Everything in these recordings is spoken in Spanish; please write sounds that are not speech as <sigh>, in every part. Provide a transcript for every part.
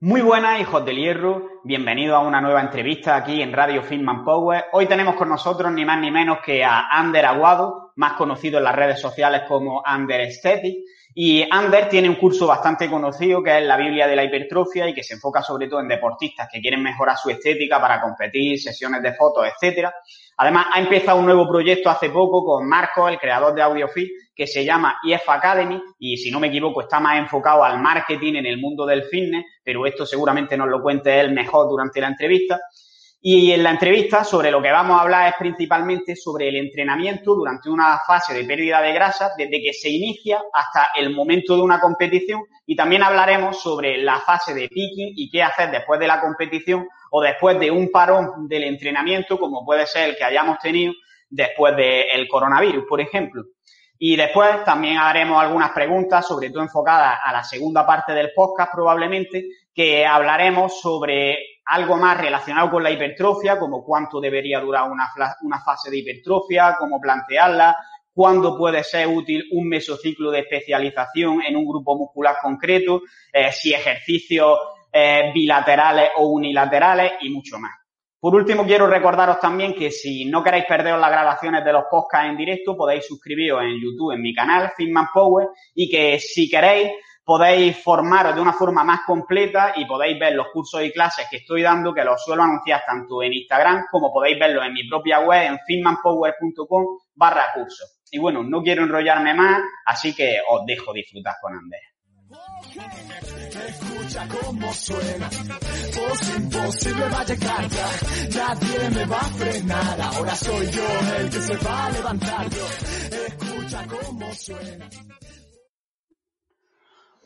Muy buenas, hijos del hierro. Bienvenidos a una nueva entrevista aquí en Radio Filman Power. Hoy tenemos con nosotros ni más ni menos que a Ander Aguado, más conocido en las redes sociales como Ander Aesthetic. Y Ander tiene un curso bastante conocido que es la Biblia de la hipertrofia y que se enfoca sobre todo en deportistas que quieren mejorar su estética para competir, sesiones de fotos, etcétera. Además, ha empezado un nuevo proyecto hace poco con Marco, el creador de AudioFit, que se llama EF Academy y si no me equivoco está más enfocado al marketing en el mundo del fitness, pero esto seguramente nos lo cuente él mejor durante la entrevista. Y en la entrevista sobre lo que vamos a hablar es principalmente sobre el entrenamiento durante una fase de pérdida de grasa desde que se inicia hasta el momento de una competición y también hablaremos sobre la fase de picking y qué hacer después de la competición o después de un parón del entrenamiento como puede ser el que hayamos tenido después del coronavirus, por ejemplo. Y después también haremos algunas preguntas, sobre todo enfocadas a la segunda parte del podcast probablemente, que hablaremos sobre algo más relacionado con la hipertrofia, como cuánto debería durar una, fase de hipertrofia, cómo plantearla, cuándo puede ser útil un mesociclo de especialización en un grupo muscular concreto, eh, si ejercicios eh, bilaterales o unilaterales y mucho más. Por último, quiero recordaros también que si no queréis perderos las grabaciones de los podcasts en directo, podéis suscribiros en YouTube, en mi canal, Fitman Power, y que si queréis, podéis formaros de una forma más completa y podéis ver los cursos y clases que estoy dando, que los suelo anunciar tanto en Instagram como podéis verlos en mi propia web, en fitmanpower.com barra cursos. Y bueno, no quiero enrollarme más, así que os dejo disfrutar con Andrés. Escucha cómo suena, voz imposible va a llegar nadie me va a frenar, ahora soy yo el que se va a levantar yo, escucha cómo suena.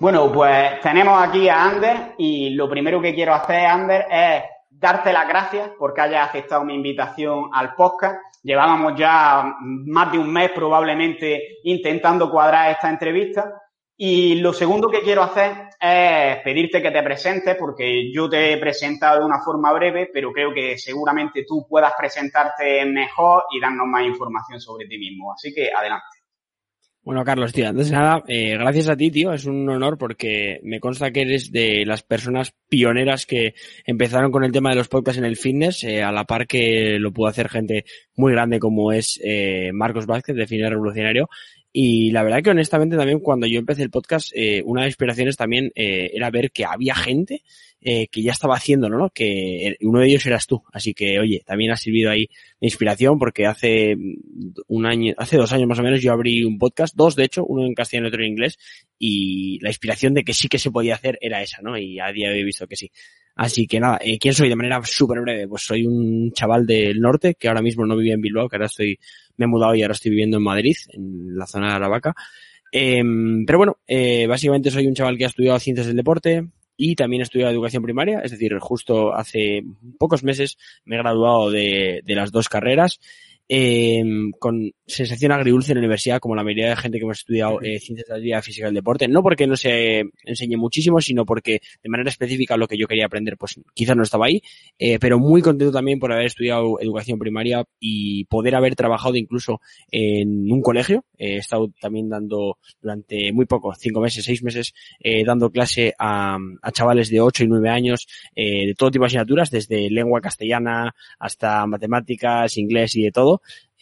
Bueno, pues tenemos aquí a Ander y lo primero que quiero hacer, Ander, es darte las gracias porque hayas aceptado mi invitación al podcast. Llevábamos ya más de un mes probablemente intentando cuadrar esta entrevista y lo segundo que quiero hacer es pedirte que te presentes, porque yo te he presentado de una forma breve, pero creo que seguramente tú puedas presentarte mejor y darnos más información sobre ti mismo. Así que adelante. Bueno, Carlos, tío, antes de nada, eh, gracias a ti, tío, es un honor porque me consta que eres de las personas pioneras que empezaron con el tema de los podcasts en el fitness, eh, a la par que lo pudo hacer gente muy grande como es eh, Marcos Vázquez de Fitness Revolucionario. Y la verdad que honestamente también cuando yo empecé el podcast, eh, una de las inspiraciones también eh, era ver que había gente eh, que ya estaba haciéndolo, ¿no? Que uno de ellos eras tú. Así que, oye, también ha servido ahí de inspiración porque hace un año, hace dos años más o menos yo abrí un podcast, dos de hecho, uno en castellano y otro en inglés, y la inspiración de que sí que se podía hacer era esa, ¿no? Y a día de hoy he visto que sí. Así que nada, eh, ¿quién soy? De manera súper breve, pues soy un chaval del norte que ahora mismo no vivía en Bilbao, que ahora estoy, me he mudado y ahora estoy viviendo en Madrid, en la zona de Aravaca. Eh, pero bueno, eh, básicamente soy un chaval que ha estudiado ciencias del deporte y también he estudiado educación primaria, es decir, justo hace pocos meses me he graduado de, de las dos carreras eh, con sensación agridulce en la universidad, como la mayoría de gente que hemos estudiado eh, ciencias de la vida física del deporte. No porque no se enseñe muchísimo, sino porque de manera específica lo que yo quería aprender, pues quizás no estaba ahí, eh, pero muy contento también por haber estudiado educación primaria y poder haber trabajado incluso en un colegio. he estado también dando durante muy poco, cinco meses, seis meses, eh, dando clase a, a, chavales de ocho y nueve años eh, de todo tipo de asignaturas, desde lengua castellana hasta matemáticas, inglés y de todo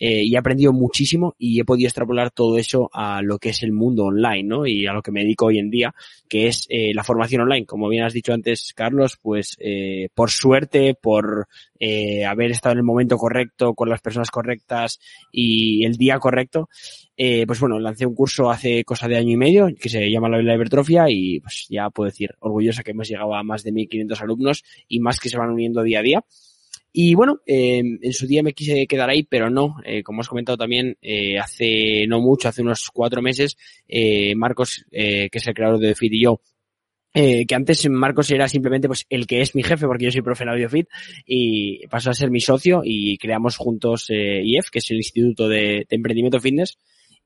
eh, y he aprendido muchísimo y he podido extrapolar todo eso a lo que es el mundo online, ¿no? Y a lo que me dedico hoy en día, que es eh, la formación online. Como bien has dicho antes, Carlos, pues eh, por suerte, por haber estado en el momento correcto, con las personas correctas y el día correcto, pues bueno, lancé un curso hace cosa de año y medio que se llama la hipertrofia y pues ya puedo decir orgullosa que hemos llegado a más de 1.500 alumnos y más que se van uniendo día a día. Y bueno, eh, en su día me quise quedar ahí, pero no, eh, como has comentado también, eh, hace no mucho, hace unos cuatro meses, eh, Marcos, eh, que es el creador de Fit y yo, eh, que antes Marcos era simplemente pues el que es mi jefe porque yo soy profe en AudioFit y pasó a ser mi socio y creamos juntos eh, IEF, que es el Instituto de, de Emprendimiento Fitness,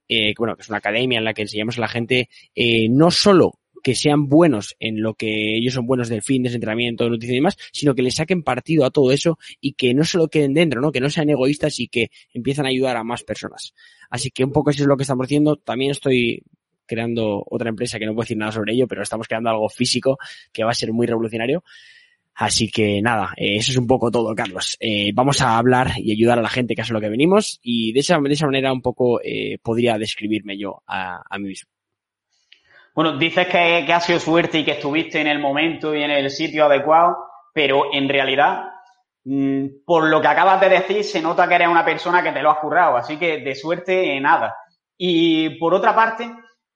eh, que, bueno, que es una academia en la que enseñamos a la gente eh, no solo que sean buenos en lo que ellos son buenos del fitness, entrenamiento, nutrición y demás, sino que le saquen partido a todo eso y que no solo queden dentro, ¿no? Que no sean egoístas y que empiezan a ayudar a más personas. Así que un poco eso es lo que estamos haciendo. También estoy creando otra empresa que no puedo decir nada sobre ello, pero estamos creando algo físico que va a ser muy revolucionario. Así que nada, eh, eso es un poco todo, Carlos. Eh, vamos a hablar y ayudar a la gente que hace lo que venimos y de esa, de esa manera un poco eh, podría describirme yo a, a, mí mismo. Bueno, dices que, que ha sido suerte y que estuviste en el momento y en el sitio adecuado, pero en realidad Mm, por lo que acabas de decir, se nota que eres una persona que te lo has currado, así que de suerte nada. Y por otra parte,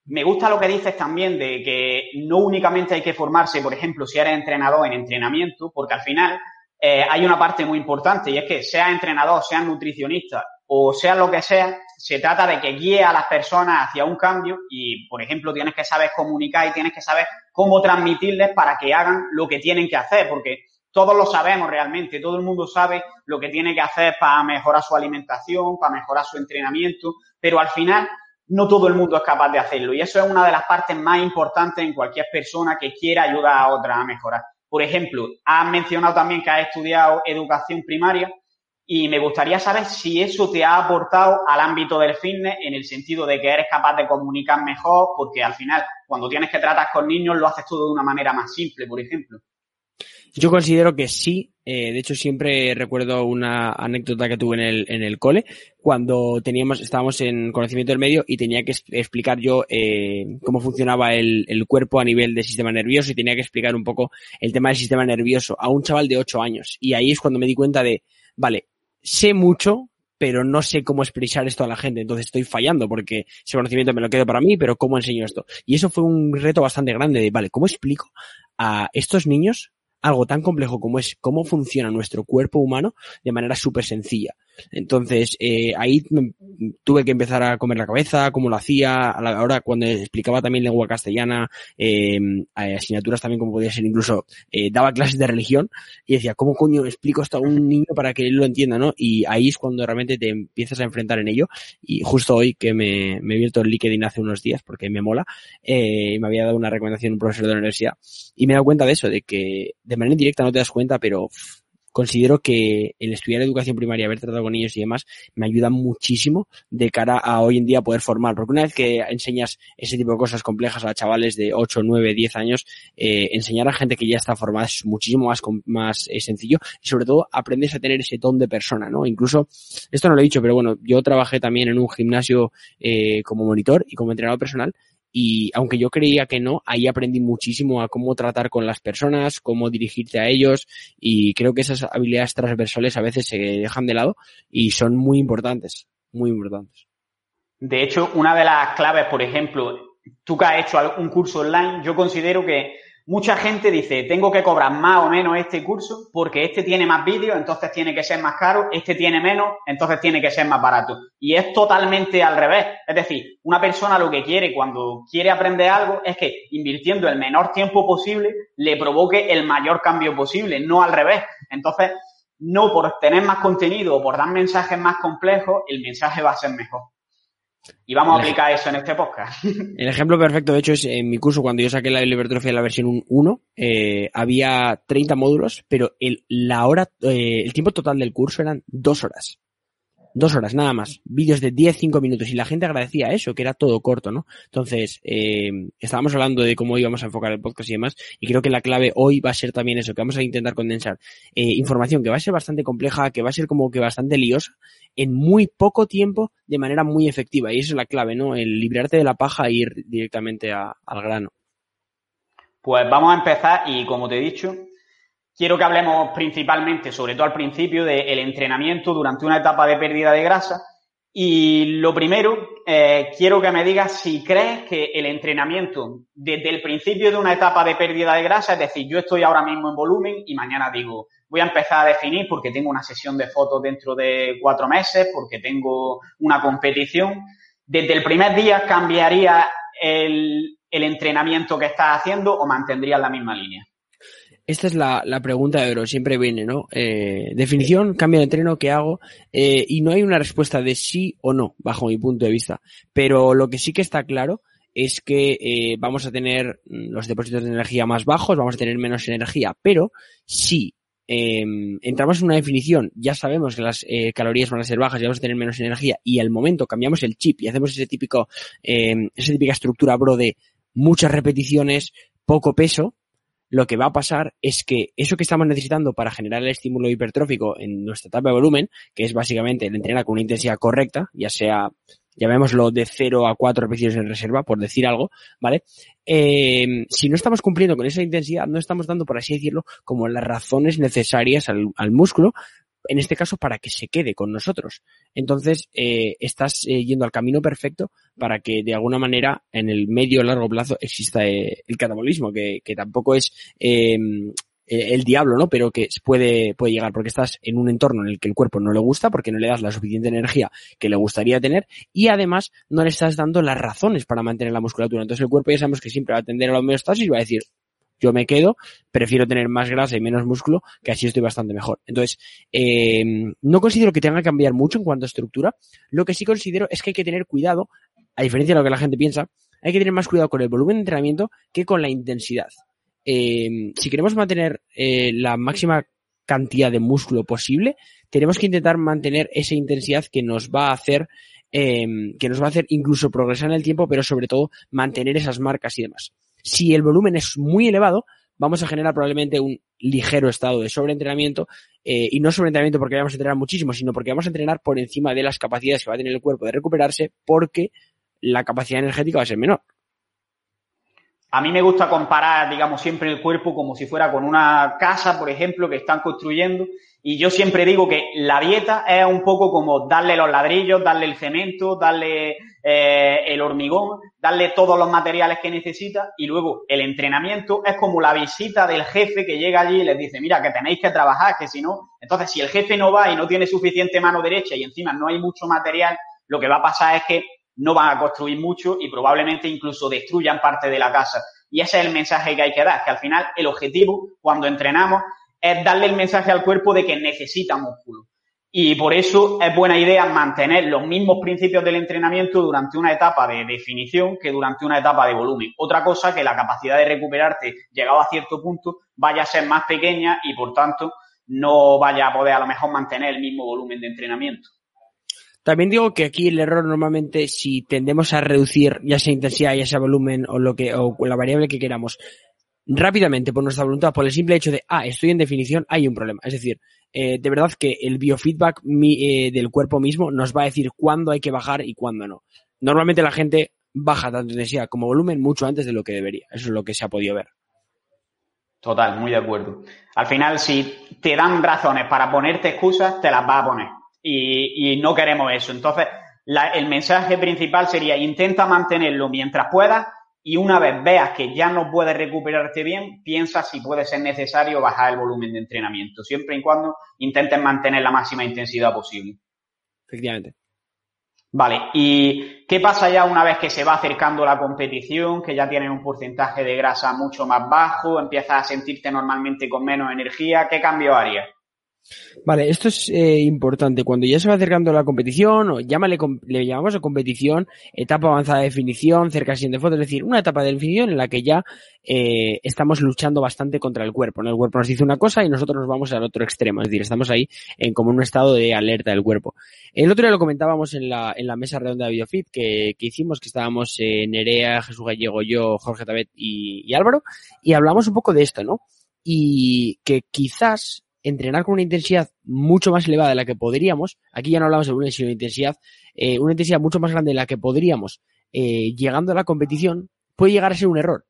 me gusta lo que dices también de que no únicamente hay que formarse, por ejemplo, si eres entrenador en entrenamiento, porque al final eh, hay una parte muy importante y es que seas entrenador, seas nutricionista o sea lo que sea, se trata de que guíe a las personas hacia un cambio y, por ejemplo, tienes que saber comunicar y tienes que saber cómo transmitirles para que hagan lo que tienen que hacer, porque todos lo sabemos realmente, todo el mundo sabe lo que tiene que hacer para mejorar su alimentación, para mejorar su entrenamiento, pero al final no todo el mundo es capaz de hacerlo y eso es una de las partes más importantes en cualquier persona que quiera ayudar a otra a mejorar. Por ejemplo, has mencionado también que has estudiado educación primaria y me gustaría saber si eso te ha aportado al ámbito del fitness en el sentido de que eres capaz de comunicar mejor, porque al final cuando tienes que tratar con niños lo haces todo de una manera más simple, por ejemplo. Yo considero que sí. Eh, de hecho, siempre recuerdo una anécdota que tuve en el, en el cole cuando teníamos, estábamos en conocimiento del medio y tenía que explicar yo eh, cómo funcionaba el, el, cuerpo a nivel del sistema nervioso y tenía que explicar un poco el tema del sistema nervioso a un chaval de 8 años. Y ahí es cuando me di cuenta de, vale, sé mucho, pero no sé cómo expresar esto a la gente, entonces estoy fallando porque ese conocimiento me lo quedo para mí, pero ¿cómo enseño esto? Y eso fue un reto bastante grande de, vale, ¿cómo explico a estos niños algo tan complejo como es cómo funciona nuestro cuerpo humano de manera súper sencilla. Entonces, eh, ahí tuve que empezar a comer la cabeza, cómo lo hacía, a la hora cuando explicaba también lengua castellana, eh, asignaturas también como podía ser incluso, eh, daba clases de religión y decía, ¿cómo coño explico esto a un niño para que él lo entienda, no? Y ahí es cuando realmente te empiezas a enfrentar en ello y justo hoy que me, me he abierto el LinkedIn hace unos días porque me mola, eh, me había dado una recomendación un profesor de la universidad y me he dado cuenta de eso, de que de manera indirecta no te das cuenta, pero considero que el estudiar educación primaria, haber tratado con niños y demás, me ayuda muchísimo de cara a hoy en día poder formar. Porque una vez que enseñas ese tipo de cosas complejas a chavales de 8, 9, 10 años, eh, enseñar a gente que ya está formada es muchísimo más, más eh, sencillo y sobre todo aprendes a tener ese don de persona, ¿no? Incluso, esto no lo he dicho, pero bueno, yo trabajé también en un gimnasio eh, como monitor y como entrenador personal y aunque yo creía que no, ahí aprendí muchísimo a cómo tratar con las personas, cómo dirigirte a ellos y creo que esas habilidades transversales a veces se dejan de lado y son muy importantes, muy importantes. De hecho, una de las claves, por ejemplo, tú que has hecho un curso online, yo considero que mucha gente dice, tengo que cobrar más o menos este curso porque este tiene más vídeos, entonces tiene que ser más caro, este tiene menos, entonces tiene que ser más barato. Y es totalmente al revés. Es decir, una persona lo que quiere cuando quiere aprender algo es que invirtiendo el menor tiempo posible le provoque el mayor cambio posible, no al revés. Entonces, no por tener más contenido o por dar mensajes más complejos, el mensaje va a ser mejor. Y vamos a aplicar eso en este podcast. <laughs> El ejemplo perfecto, de hecho, es en mi curso, cuando yo saqué la hipertrofia de la versión 1, eh, había 30 módulos, pero el, la hora, eh, el tiempo total del curso eran dos horas. Dos horas, nada más. Vídeos de 10, 5 minutos. Y la gente agradecía eso, que era todo corto, ¿no? Entonces, eh, estábamos hablando de cómo íbamos a enfocar el podcast y demás. Y creo que la clave hoy va a ser también eso, que vamos a intentar condensar eh, información que va a ser bastante compleja, que va a ser como que bastante liosa, en muy poco tiempo, de manera muy efectiva. Y eso es la clave, ¿no? El librarte de la paja e ir directamente al grano. Pues vamos a empezar y como te he dicho, quiero que hablemos principalmente, sobre todo al principio, del entrenamiento durante una etapa de pérdida de grasa. Y lo primero, eh, quiero que me digas si crees que el entrenamiento desde el principio de una etapa de pérdida de grasa, es decir, yo estoy ahora mismo en volumen y mañana digo, voy a empezar a definir porque tengo una sesión de fotos dentro de cuatro meses, porque tengo una competición, desde el primer día cambiaría el, el entrenamiento que estás haciendo o mantendrías la misma línea. Esta es la, la pregunta de oro, siempre viene, ¿no? Eh, definición, cambio de entreno, ¿qué hago? Eh, y no hay una respuesta de sí o no, bajo mi punto de vista. Pero lo que sí que está claro es que eh, vamos a tener los depósitos de energía más bajos, vamos a tener menos energía, pero si em, entramos en una definición, ya sabemos que las eh, calorías van a ser bajas y vamos a tener menos energía y al momento cambiamos el chip y hacemos ese típico, em, esa típica estructura, bro, de muchas repeticiones, poco peso, lo que va a pasar es que eso que estamos necesitando para generar el estímulo hipertrófico en nuestra etapa de volumen, que es básicamente el entrenar con una intensidad correcta, ya sea, llamémoslo de 0 a 4 repeticiones en reserva, por decir algo, ¿vale? Eh, si no estamos cumpliendo con esa intensidad, no estamos dando, por así decirlo, como las razones necesarias al, al músculo en este caso para que se quede con nosotros. Entonces, eh, estás eh, yendo al camino perfecto para que de alguna manera en el medio o largo plazo exista eh, el catabolismo, que, que tampoco es em, eh, el diablo, ¿no? Pero que puede, puede llegar porque estás en un entorno en el que el cuerpo no le gusta, porque no le das la suficiente energía que le gustaría tener y además no le estás dando las razones para mantener la musculatura. Entonces el cuerpo ya sabemos que siempre va a atender a la homeostasis y va a decir, yo me quedo, prefiero tener más grasa y menos músculo, que así estoy bastante mejor. Entonces, eh, no considero que tenga que cambiar mucho en cuanto a estructura. Lo que sí considero es que hay que tener cuidado, a diferencia de lo que la gente piensa, hay que tener más cuidado con el volumen de entrenamiento que con la intensidad. Eh, si queremos mantener eh, la máxima cantidad de músculo posible, tenemos que intentar mantener esa intensidad que nos va a hacer que nos va a hacer incluso progresar en el tiempo, pero sobre todo mantener esas marcas y demás. Si el volumen es muy elevado, vamos a generar probablemente un ligero estado de sobreentrenamiento eh, y no sobreentrenamiento porque vamos a entrenar muchísimo, sino porque vamos a entrenar por encima de las capacidades que va a tener el cuerpo de recuperarse porque la capacidad energética va a ser menor. A mí me gusta comparar, digamos, siempre el cuerpo como si fuera con una casa, por ejemplo, que están construyendo. Y yo siempre digo que la dieta es un poco como darle los ladrillos, darle el cemento, darle eh, el hormigón, darle todos los materiales que necesita. Y luego el entrenamiento es como la visita del jefe que llega allí y les dice, mira, que tenéis que trabajar, que si no. Entonces, si el jefe no va y no tiene suficiente mano derecha y encima no hay mucho material, lo que va a pasar es que no van a construir mucho y probablemente incluso destruyan parte de la casa. Y ese es el mensaje que hay que dar, que al final el objetivo cuando entrenamos es darle el mensaje al cuerpo de que necesita músculo. Y por eso es buena idea mantener los mismos principios del entrenamiento durante una etapa de definición que durante una etapa de volumen. Otra cosa que la capacidad de recuperarte llegado a cierto punto vaya a ser más pequeña y por tanto no vaya a poder a lo mejor mantener el mismo volumen de entrenamiento. También digo que aquí el error normalmente si tendemos a reducir ya sea intensidad, ya sea volumen o lo que, o la variable que queramos, rápidamente por nuestra voluntad, por el simple hecho de, ah, estoy en definición, hay un problema. Es decir, eh, de verdad que el biofeedback mi, eh, del cuerpo mismo nos va a decir cuándo hay que bajar y cuándo no. Normalmente la gente baja tanto intensidad como volumen mucho antes de lo que debería. Eso es lo que se ha podido ver. Total, muy de acuerdo. Al final, si te dan razones para ponerte excusas, te las vas a poner y, y no queremos eso. Entonces, la, el mensaje principal sería intenta mantenerlo mientras puedas y una vez veas que ya no puedes recuperarte bien, piensa si puede ser necesario bajar el volumen de entrenamiento, siempre y cuando intentes mantener la máxima intensidad posible. Efectivamente. Vale, ¿y qué pasa ya una vez que se va acercando la competición, que ya tienes un porcentaje de grasa mucho más bajo, empiezas a sentirte normalmente con menos energía? ¿Qué cambio harías? Vale, esto es eh, importante. Cuando ya se va acercando la competición, o llámale, le llamamos a competición, etapa avanzada de definición, cerca de foto, es decir, una etapa de definición en la que ya eh, estamos luchando bastante contra el cuerpo. ¿no? El cuerpo nos dice una cosa y nosotros nos vamos al otro extremo, es decir, estamos ahí en como un estado de alerta del cuerpo. El otro día lo comentábamos en la, en la mesa redonda de BioFit que, que hicimos, que estábamos eh, Nerea, Jesús Gallego, yo, Jorge Tabet y, y Álvaro, y hablamos un poco de esto, ¿no? Y que quizás entrenar con una intensidad mucho más elevada de la que podríamos, aquí ya no hablamos de una intensidad, eh, una intensidad mucho más grande de la que podríamos, eh, llegando a la competición, puede llegar a ser un error.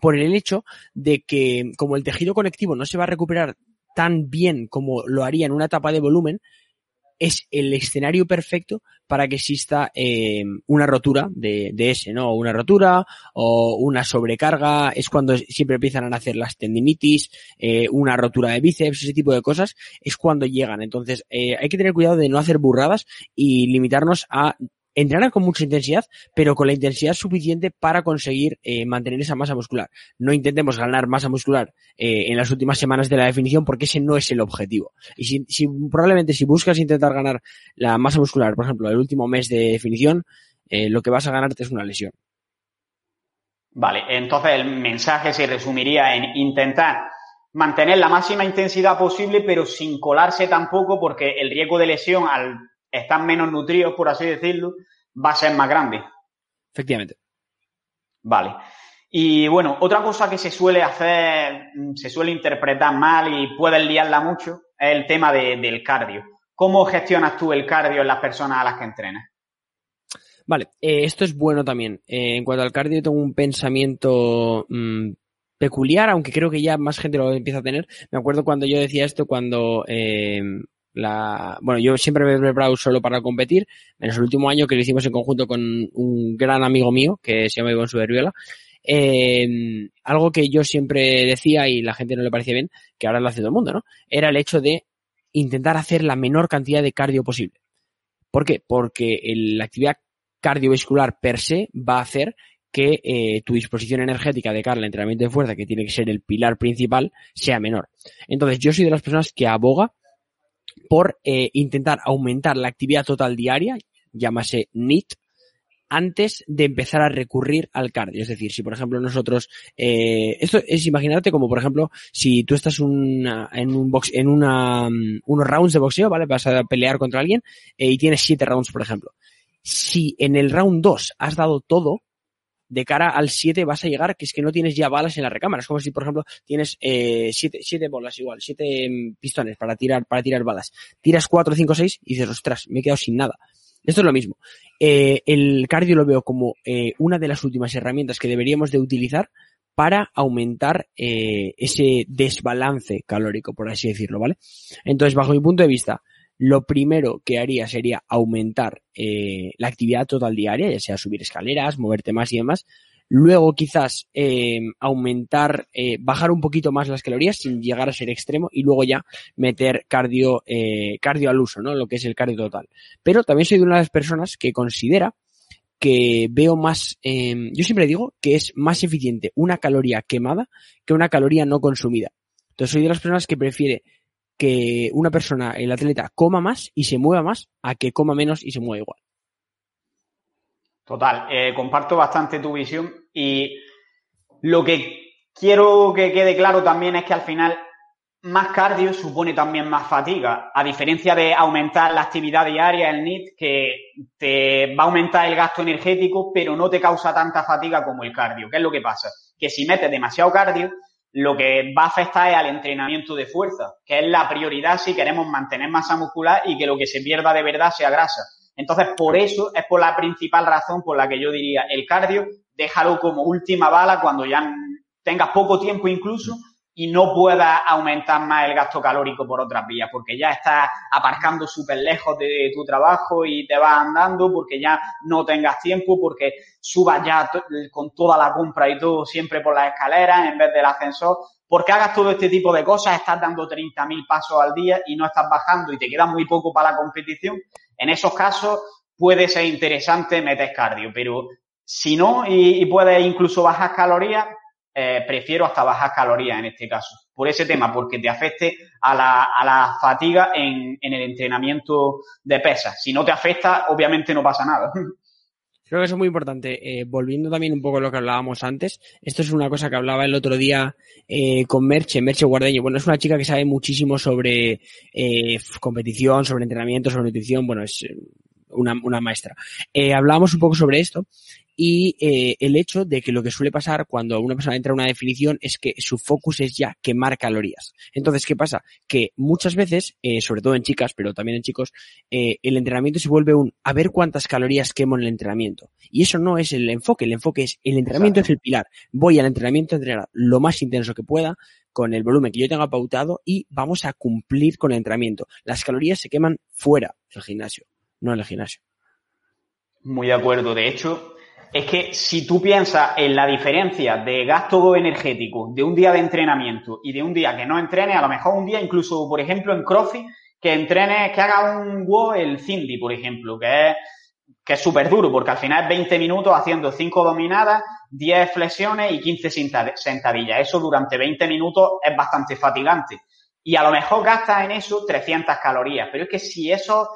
Por el hecho de que como el tejido conectivo no se va a recuperar tan bien como lo haría en una etapa de volumen, es el escenario perfecto para que exista eh, una rotura de, de, ese, ¿no? Una rotura o una sobrecarga, es cuando siempre empiezan a nacer las tendinitis, eh, una rotura de bíceps, ese tipo de cosas, es cuando llegan. Entonces, eh, hay que tener cuidado de no hacer burradas y limitarnos a entrenar con mucha intensidad, pero con la intensidad suficiente para conseguir eh, mantener esa masa muscular. No intentemos ganar masa muscular eh, en las últimas semanas de la definición porque ese no es el objetivo. Y si, si, probablemente si buscas intentar ganar la masa muscular, por ejemplo, el último mes de definición, eh, lo que vas a ganarte es una lesión. Vale, entonces el mensaje se resumiría en intentar mantener la máxima intensidad posible, pero sin colarse tampoco, porque el riesgo de lesión, al estar menos nutridos, por así decirlo, va a ser más grande. Efectivamente. Vale. Y bueno, otra cosa que se suele hacer, se suele interpretar mal y puedes liarla mucho, es el tema del cardio. ¿Cómo gestionas tú el cardio en las personas a las que entrenas? Vale, eh, esto es bueno también. Eh, en cuanto al cardio, tengo un pensamiento mm, peculiar, aunque creo que ya más gente lo empieza a tener. Me acuerdo cuando yo decía esto, cuando eh, la, bueno, yo siempre me he preparado solo para competir. En el último año que lo hicimos en conjunto con un gran amigo mío que se llama Iván Suberviola. Eh, algo que yo siempre decía y la gente no le parecía bien, que ahora lo hace todo el mundo, ¿no? Era el hecho de intentar hacer la menor cantidad de cardio posible. ¿Por qué? Porque la actividad cardiovascular per se va a hacer que eh, tu disposición energética de cara al entrenamiento de fuerza, que tiene que ser el pilar principal, sea menor. Entonces, yo soy de las personas que aboga por eh, intentar aumentar la actividad total diaria, llámase NIT, antes de empezar a recurrir al cardio. Es decir, si por ejemplo nosotros, eh, esto es imaginarte como por ejemplo, si tú estás en un box, en una, um, unos rounds de boxeo, ¿vale? Vas a pelear contra alguien eh, y tienes siete rounds, por ejemplo. Si en el round 2 has dado todo, de cara al 7 vas a llegar que es que no tienes ya balas en la recámara. Es como si, por ejemplo, tienes eh, siete, siete bolas igual, siete mm, pistones para tirar, para tirar balas. Tiras 4, 5, 6 y dices, ostras, me he quedado sin nada. Esto es lo mismo. Eh, el cardio lo veo como eh, una de las últimas herramientas que deberíamos de utilizar para aumentar eh, ese desbalance calórico, por así decirlo, ¿vale? Entonces, bajo mi punto de vista, lo primero que haría sería aumentar eh, la actividad total diaria, ya sea subir escaleras, moverte más y demás. Luego quizás eh, aumentar, eh, bajar un poquito más las calorías sin llegar a ser extremo y luego ya meter cardio, eh, cardio al uso, ¿no? Lo que es el cardio total. Pero también soy de una de las personas que considera que veo más, eh, yo siempre digo que es más eficiente una caloría quemada que una caloría no consumida. Entonces soy de las personas que prefiere que una persona, el atleta, coma más y se mueva más a que coma menos y se mueva igual. Total, eh, comparto bastante tu visión y lo que quiero que quede claro también es que al final más cardio supone también más fatiga, a diferencia de aumentar la actividad diaria, el NIT, que te va a aumentar el gasto energético, pero no te causa tanta fatiga como el cardio. ¿Qué es lo que pasa? Que si metes demasiado cardio, lo que va a afectar es al entrenamiento de fuerza, que es la prioridad si queremos mantener masa muscular y que lo que se pierda de verdad sea grasa. Entonces, por eso es por la principal razón por la que yo diría el cardio, déjalo como última bala cuando ya tengas poco tiempo incluso y no puedas aumentar más el gasto calórico por otras vías, porque ya estás aparcando súper lejos de tu trabajo y te vas andando, porque ya no tengas tiempo, porque subas ya con toda la compra y todo siempre por las escaleras en vez del ascensor. Porque hagas todo este tipo de cosas, estás dando 30.000 pasos al día y no estás bajando y te queda muy poco para la competición. En esos casos puede ser interesante meter cardio, pero si no y puedes incluso bajar calorías, eh, prefiero hasta bajar calorías en este caso. Por ese tema, porque te afecte a la, a la fatiga en, en, el entrenamiento de pesas. Si no te afecta, obviamente no pasa nada. <laughs> Creo que eso es muy importante. Eh, volviendo también un poco a lo que hablábamos antes, esto es una cosa que hablaba el otro día eh, con Merche, Merche Guardeño. Bueno, es una chica que sabe muchísimo sobre competición, sobre entrenamiento, sobre nutrición. Bueno, es una, una maestra. Hablábamos un poco sobre esto y eh, el hecho de que lo que suele pasar cuando una persona entra a una definición es que su focus es ya quemar calorías. Entonces, ¿qué pasa? Que muchas veces, eh, sobre todo en chicas, pero también en chicos, eh, el entrenamiento se vuelve un a ver cuántas calorías quemo en el entrenamiento. Y eso no es el enfoque, el enfoque es el entrenamiento Exacto. es el pilar. Voy al entrenamiento a entrenar lo más intenso que pueda, con el volumen que yo tenga pautado y vamos a cumplir con el entrenamiento. Las calorías se queman fuera del gimnasio, no en el gimnasio. Muy de acuerdo. De hecho, es que si tú piensas en la diferencia de gasto energético de un día de entrenamiento y de un día que no entrene, a lo mejor un día incluso, por ejemplo, en CrossFit, que entrene, que haga un WOD el Cindy, por ejemplo, que es que es súper duro, porque al final es 20 minutos haciendo 5 dominadas, 10 flexiones y 15 sentadillas. Eso durante 20 minutos es bastante fatigante. Y a lo mejor gastas en eso 300 calorías, pero es que si eso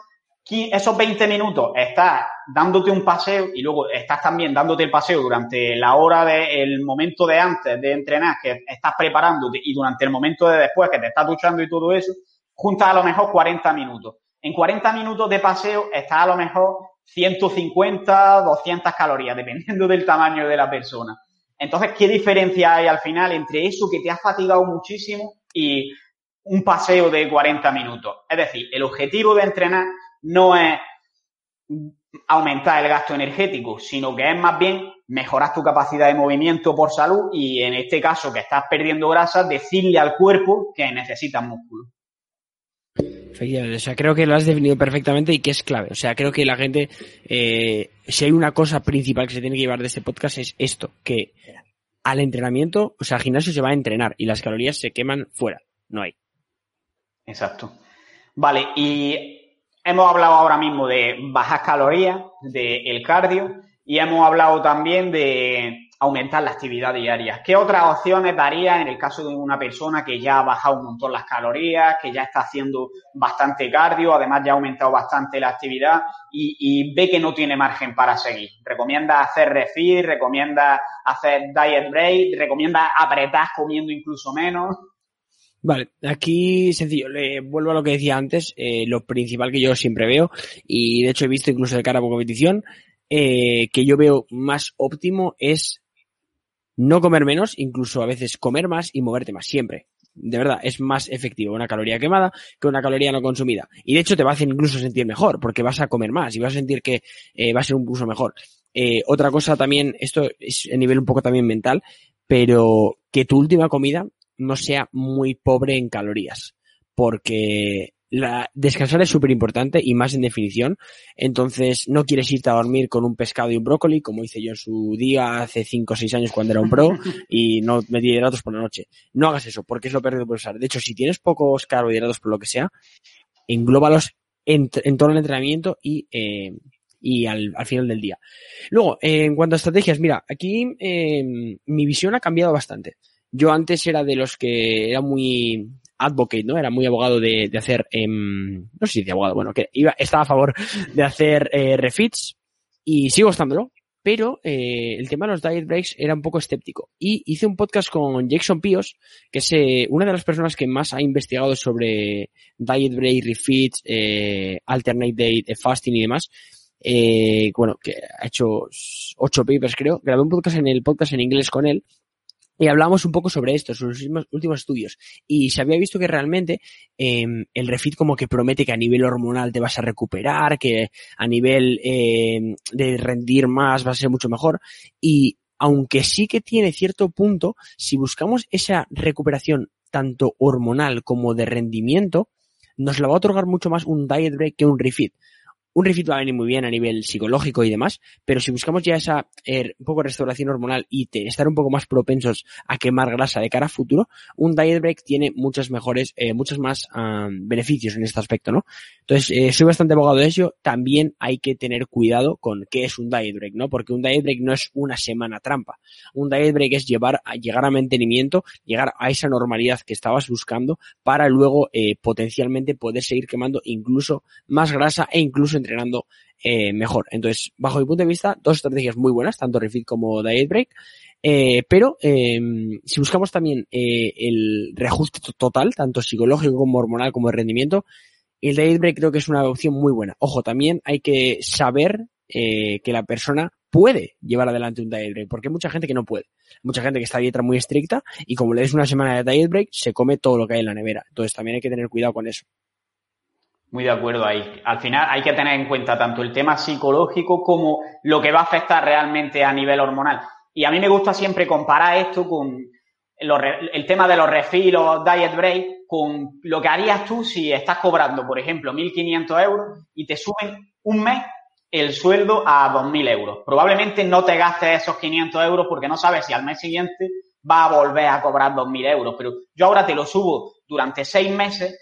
esos 20 minutos estás dándote un paseo y luego estás también dándote el paseo durante la hora del momento de antes de entrenar que estás preparándote y durante el momento de después que te estás duchando y todo eso, juntas a lo mejor 40 minutos. En 40 minutos de paseo estás a lo mejor 150, 200 calorías, dependiendo del tamaño de la persona. Entonces, ¿qué diferencia hay al final entre eso que te ha fatigado muchísimo y un paseo de 40 minutos? Es decir, el objetivo de entrenar no es aumentar el gasto energético, sino que es más bien mejorar tu capacidad de movimiento por salud y en este caso que estás perdiendo grasa, decirle al cuerpo que necesitas músculo. Efectivamente, o sea, creo que lo has definido perfectamente y que es clave. O sea, creo que la gente, eh, si hay una cosa principal que se tiene que llevar de este podcast es esto, que al entrenamiento, o sea, al gimnasio se va a entrenar y las calorías se queman fuera, no hay. Exacto. Vale, y hemos hablado ahora mismo de bajas calorías, del el cardio y hemos hablado también de aumentar la actividad diaria. ¿Qué otras opciones daría en el caso de una persona que ya ha bajado un montón las calorías, que ya está haciendo bastante cardio, además ya ha aumentado bastante la actividad y, ve que no tiene margen para seguir? ¿Recomienda hacer refit? ¿Recomienda hacer diet break? ¿Recomienda apretar comiendo incluso menos? Vale, aquí sencillo, le vuelvo a lo que decía antes, eh, lo principal que yo siempre veo, y de hecho he visto incluso de cara a competición, eh, que yo veo más óptimo es no comer menos, incluso a veces comer más y moverte más, siempre. De verdad, es más efectivo una caloría quemada que una caloría no consumida. Y de hecho te va a hacer incluso sentir mejor, porque vas a comer más y vas a sentir que eh, va a ser un uso mejor. Eh, otra cosa también, esto es a nivel un poco también mental, pero que tu última comida no sea muy pobre en calorías. Porque la, descansar es súper importante y más en definición. Entonces, no quieres irte a dormir con un pescado y un brócoli, como hice yo en su día hace 5 o 6 años cuando era un pro, <laughs> y no metí hidratos por la noche. No hagas eso, porque es lo perdido por usar. De hecho, si tienes pocos carbohidratos por lo que sea, englóbalos en, en todo el entrenamiento y, eh, y al, al, final del día. Luego, eh, en cuanto a estrategias, mira, aquí eh, mi visión ha cambiado bastante. Yo antes era de los que era muy advocate, ¿no? Era muy abogado de, de hacer, eh, no sé si de abogado, bueno, que iba, estaba a favor de hacer eh, refits y sigo estándolo, pero eh, el tema de los diet breaks era un poco escéptico. Y hice un podcast con Jackson Pios, que es eh, una de las personas que más ha investigado sobre diet break, refits, eh, alternate date, fasting y demás. Eh, bueno, que ha hecho ocho papers creo. Grabé un podcast en el podcast en inglés con él y hablamos un poco sobre esto, sobre los últimos, estudios. Y se había visto que realmente eh, el refit como que promete que a nivel hormonal te vas a recuperar, que a nivel eh, de rendir más va a ser mucho mejor. Y aunque sí que tiene cierto punto, si buscamos esa recuperación tanto hormonal como de rendimiento, nos la va a otorgar mucho más un diet break que un refit un refit va a venir muy bien a nivel psicológico y demás, pero si buscamos ya esa eh, un poco restauración hormonal y estar un poco más propensos a quemar grasa de cara a futuro, un diet break tiene muchos mejores, eh, muchos más beneficios en este aspecto, ¿no? Entonces, eh, soy bastante abogado de ello. También hay que tener cuidado con qué es un diet break, ¿no? Porque un diet break no es una semana trampa. Un diet break es llevar a, llegar a mantenimiento, llegar a esa normalidad que estabas buscando para luego potencialmente poder seguir quemando incluso más grasa e incluso entrenando eh, mejor. Entonces, bajo mi punto de vista, dos estrategias muy buenas, tanto refit como diet break. Eh, pero eh, si buscamos también eh, el reajuste total, tanto psicológico como hormonal como de rendimiento, el diet break creo que es una opción muy buena. Ojo, también hay que saber que la persona puede llevar adelante un diet break, porque hay mucha gente que no puede. Mucha gente que está a dieta muy estricta y como le des una semana de diet break, se come todo lo que hay en la nevera. Entonces también hay que tener cuidado con eso. Muy de acuerdo ahí. Al final hay que tener en cuenta tanto el tema psicológico como lo que va a afectar realmente a nivel hormonal. Y a mí me gusta siempre comparar esto con el tema de los refills, los diet break, con lo que harías tú si estás cobrando, por ejemplo, 1.500 euros y te suben un mes el sueldo a 2.000 euros. Probablemente no te gastes esos 500 euros porque no sabes si al mes siguiente va a volver a cobrar 2.000 euros. Pero yo ahora te lo subo durante seis meses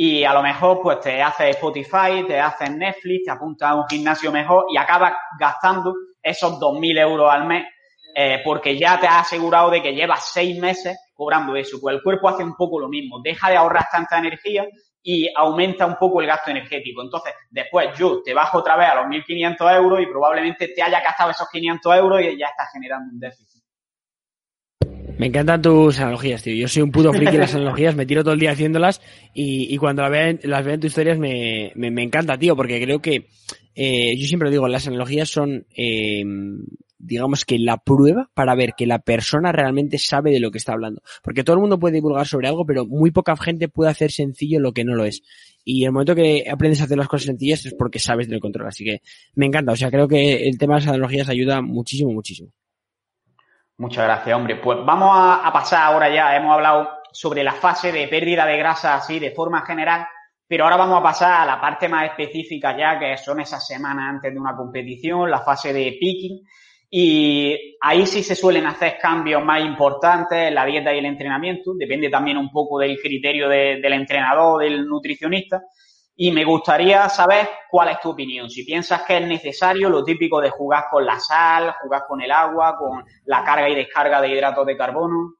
y a lo mejor pues te haces Spotify, te haces Netflix, te apuntas a un gimnasio mejor y acabas gastando esos 2.000 euros al mes eh, porque ya te has asegurado de que llevas seis meses cobrando eso. Pues el cuerpo hace un poco lo mismo, deja de ahorrar tanta energía y aumenta un poco el gasto energético. Entonces, después yo te bajo otra vez a los 1.500 euros y probablemente te haya gastado esos 500 euros y ya estás generando un déficit. Me encantan tus analogías, tío. Yo soy un puto friki de las analogías, me tiro todo el día haciéndolas y, cuando las veo, las veo en tus historias me, me, encanta, tío, porque creo que eh, yo siempre digo, las analogías son, eh, digamos que la prueba para ver que la persona realmente sabe de lo que está hablando. Porque todo el mundo puede divulgar sobre algo, pero muy poca gente puede hacer sencillo lo que no lo es. Y el momento que aprendes a hacer las cosas sencillas es porque sabes del control. Así que me encanta. O sea, creo que el tema de las analogías ayuda muchísimo, muchísimo. Muchas gracias, hombre. Pues vamos a, pasar ahora ya. Hemos hablado sobre la fase de pérdida de grasa así de forma general, pero ahora vamos a pasar a la parte más específica ya, que son esas semanas antes de una competición, la fase de picking. Y ahí sí se suelen hacer cambios más importantes en la dieta y el entrenamiento. Depende también un poco del criterio del entrenador, del nutricionista. Y me gustaría saber cuál es tu opinión. Si piensas que es necesario lo típico de jugar con la sal, jugar con el agua, con la carga y descarga de hidratos de carbono.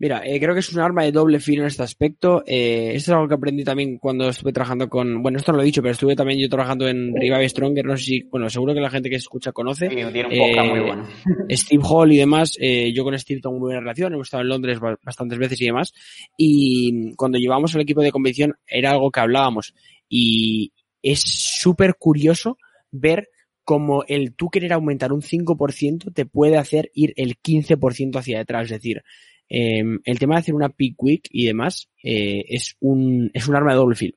Mira, eh, creo que es un arma de doble filo en este aspecto. Eh, esto es algo que aprendí también cuando estuve trabajando con, bueno, esto no lo he dicho, pero estuve también yo trabajando en Revive Stronger, no sé si, bueno, seguro que la gente que escucha conoce. Sí, tiene un eh, muy bueno. <laughs> Steve Hall y demás, eh, yo con Steve tengo muy buena relación, hemos estado en Londres bastantes veces y demás, y cuando llevamos al equipo de competición era algo que hablábamos, y es súper curioso ver cómo el tú querer aumentar un 5% te puede hacer ir el 15% hacia detrás, es decir, Em, el tema de hacer una pick week y demás eh, es, un, es un arma de doble filo.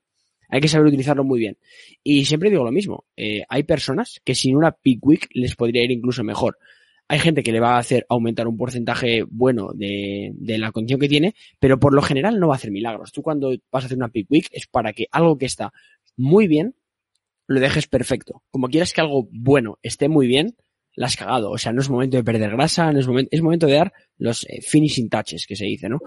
Hay que saber utilizarlo muy bien. Y siempre digo lo mismo. Eh, hay personas que sin una pick week les podría ir incluso mejor. Hay gente que le va a hacer aumentar un porcentaje bueno de, de la condición que tiene, pero por lo general no va a hacer milagros. Tú cuando vas a hacer una pick week es para que algo que está muy bien lo dejes perfecto. Como quieras que algo bueno esté muy bien, la has cagado. O sea, no es momento de perder grasa, no es momento, es momento de dar los eh, finishing touches que se dice, ¿no?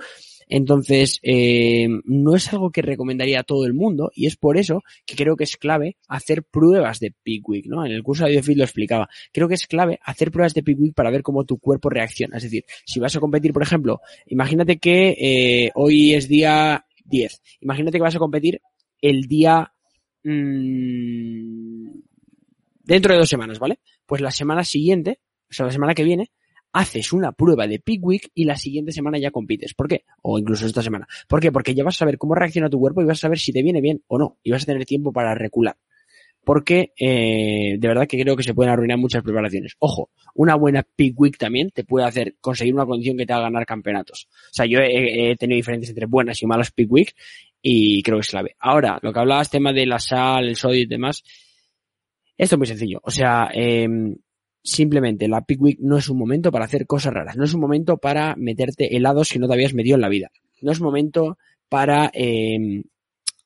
Entonces, eh, no es algo que recomendaría a todo el mundo y es por eso que creo que es clave hacer pruebas de peak week, ¿no? En el curso de Biofit lo explicaba. Creo que es clave hacer pruebas de peak week para ver cómo tu cuerpo reacciona. Es decir, si vas a competir, por ejemplo, imagínate que eh, hoy es día 10. Imagínate que vas a competir el día mmm, dentro de dos semanas, ¿vale? Pues la semana siguiente, o sea, la semana que viene, haces una prueba de peak week y la siguiente semana ya compites. ¿Por qué? O incluso esta semana. ¿Por qué? Porque ya vas a saber cómo reacciona tu cuerpo y vas a saber si te viene bien o no. Y vas a tener tiempo para recular. Porque eh, de verdad que creo que se pueden arruinar muchas preparaciones. Ojo, una buena peak week también te puede hacer conseguir una condición que te haga ganar campeonatos. O sea, yo he, tenido diferencias entre buenas y malas peak week y creo que es clave. Ahora, lo que hablabas, tema de la sal, el sodio y demás, esto es muy sencillo. O sea, eh, simplemente la Peak Week no es un momento para hacer cosas raras. No es un momento para meterte helados si no te habías metido en la vida. No es momento para eh,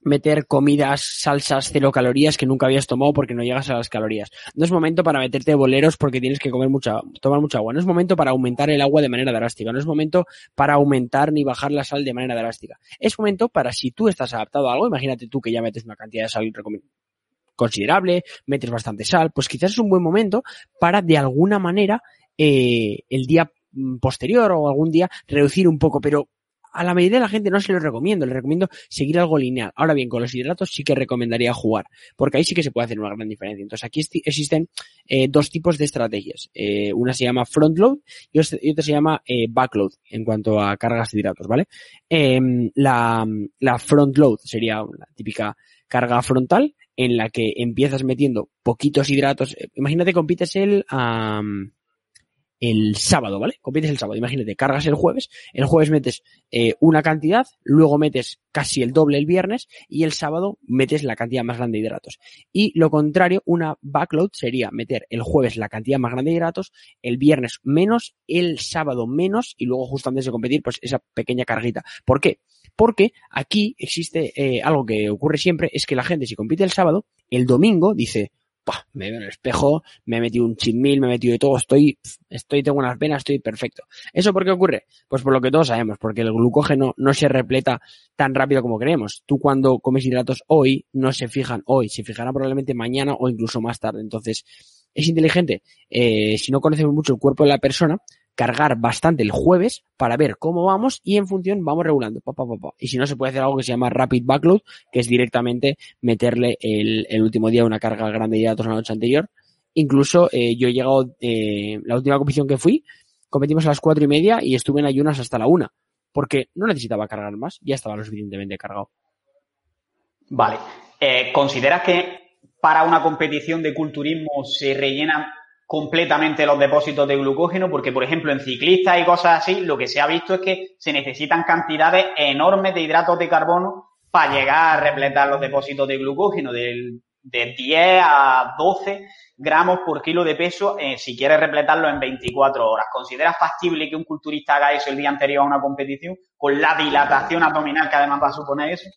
meter comidas, salsas, cero calorías que nunca habías tomado porque no llegas a las calorías. No es momento para meterte boleros porque tienes que comer mucha, tomar mucha agua. No es momento para aumentar el agua de manera drástica. No es momento para aumentar ni bajar la sal de manera drástica. Es momento para si tú estás adaptado a algo, imagínate tú que ya metes una cantidad de sal considerable, metes bastante sal, pues quizás es un buen momento para de alguna manera eh, el día posterior o algún día reducir un poco, pero a la mayoría de la gente no se lo recomiendo, le recomiendo seguir algo lineal. Ahora bien, con los hidratos sí que recomendaría jugar, porque ahí sí que se puede hacer una gran diferencia. Entonces aquí existen eh, dos tipos de estrategias. Eh, una se llama front load y otra se llama eh, backload en cuanto a cargas de hidratos, ¿vale? Em, la, la front load sería la típica carga frontal en la que empiezas metiendo poquitos hidratos. Imagínate compites el, el sábado, ¿vale? Compites el sábado. Imagínate, cargas el jueves, el jueves metes eh, una cantidad, luego metes casi el doble el viernes y el sábado metes la cantidad más grande de hidratos. Y lo contrario, una backload sería meter el jueves la cantidad más grande de hidratos, el viernes menos, el sábado menos y luego justo antes de competir, pues esa pequeña carguita. ¿Por qué? Porque aquí existe eh, algo que ocurre siempre, es que la gente si compite el sábado, el domingo dice, me veo en el espejo, me he metido un chinmil, me he metido de todo, estoy, estoy, tengo unas venas, estoy perfecto. ¿Eso por qué ocurre? Pues por lo que todos sabemos, porque el glucógeno no se repleta tan rápido como creemos. Tú cuando comes hidratos hoy, no se fijan hoy, se fijarán probablemente mañana o incluso más tarde. Entonces, es inteligente, eh, si no conocemos mucho el cuerpo de la persona, cargar bastante el jueves para ver cómo vamos y en función vamos regulando. Pa, pa, pa, y si no, se puede hacer algo que se llama Rapid Backload, que es directamente meterle el, el último día una carga grande de datos la noche anterior. Incluso eh, yo he llegado, eh, la última competición que fui, competimos a las cuatro y media y estuve en ayunas hasta la una, porque no necesitaba cargar más, ya estaba lo suficientemente cargado. Vale. Eh, ¿Consideras que para una competición de culturismo se rellenan completamente los depósitos de glucógeno? Porque, por ejemplo, en ciclistas y cosas así, lo que se ha visto es que se necesitan cantidades enormes de hidratos de carbono para llegar a repletar los depósitos de glucógeno, de 10 a 12 gramos por kilo de peso eh, si quieres repletarlo en 24 horas. ¿Consideras factible que un culturista haga eso el día anterior a una competición con la dilatación abdominal que además va a suponer eso?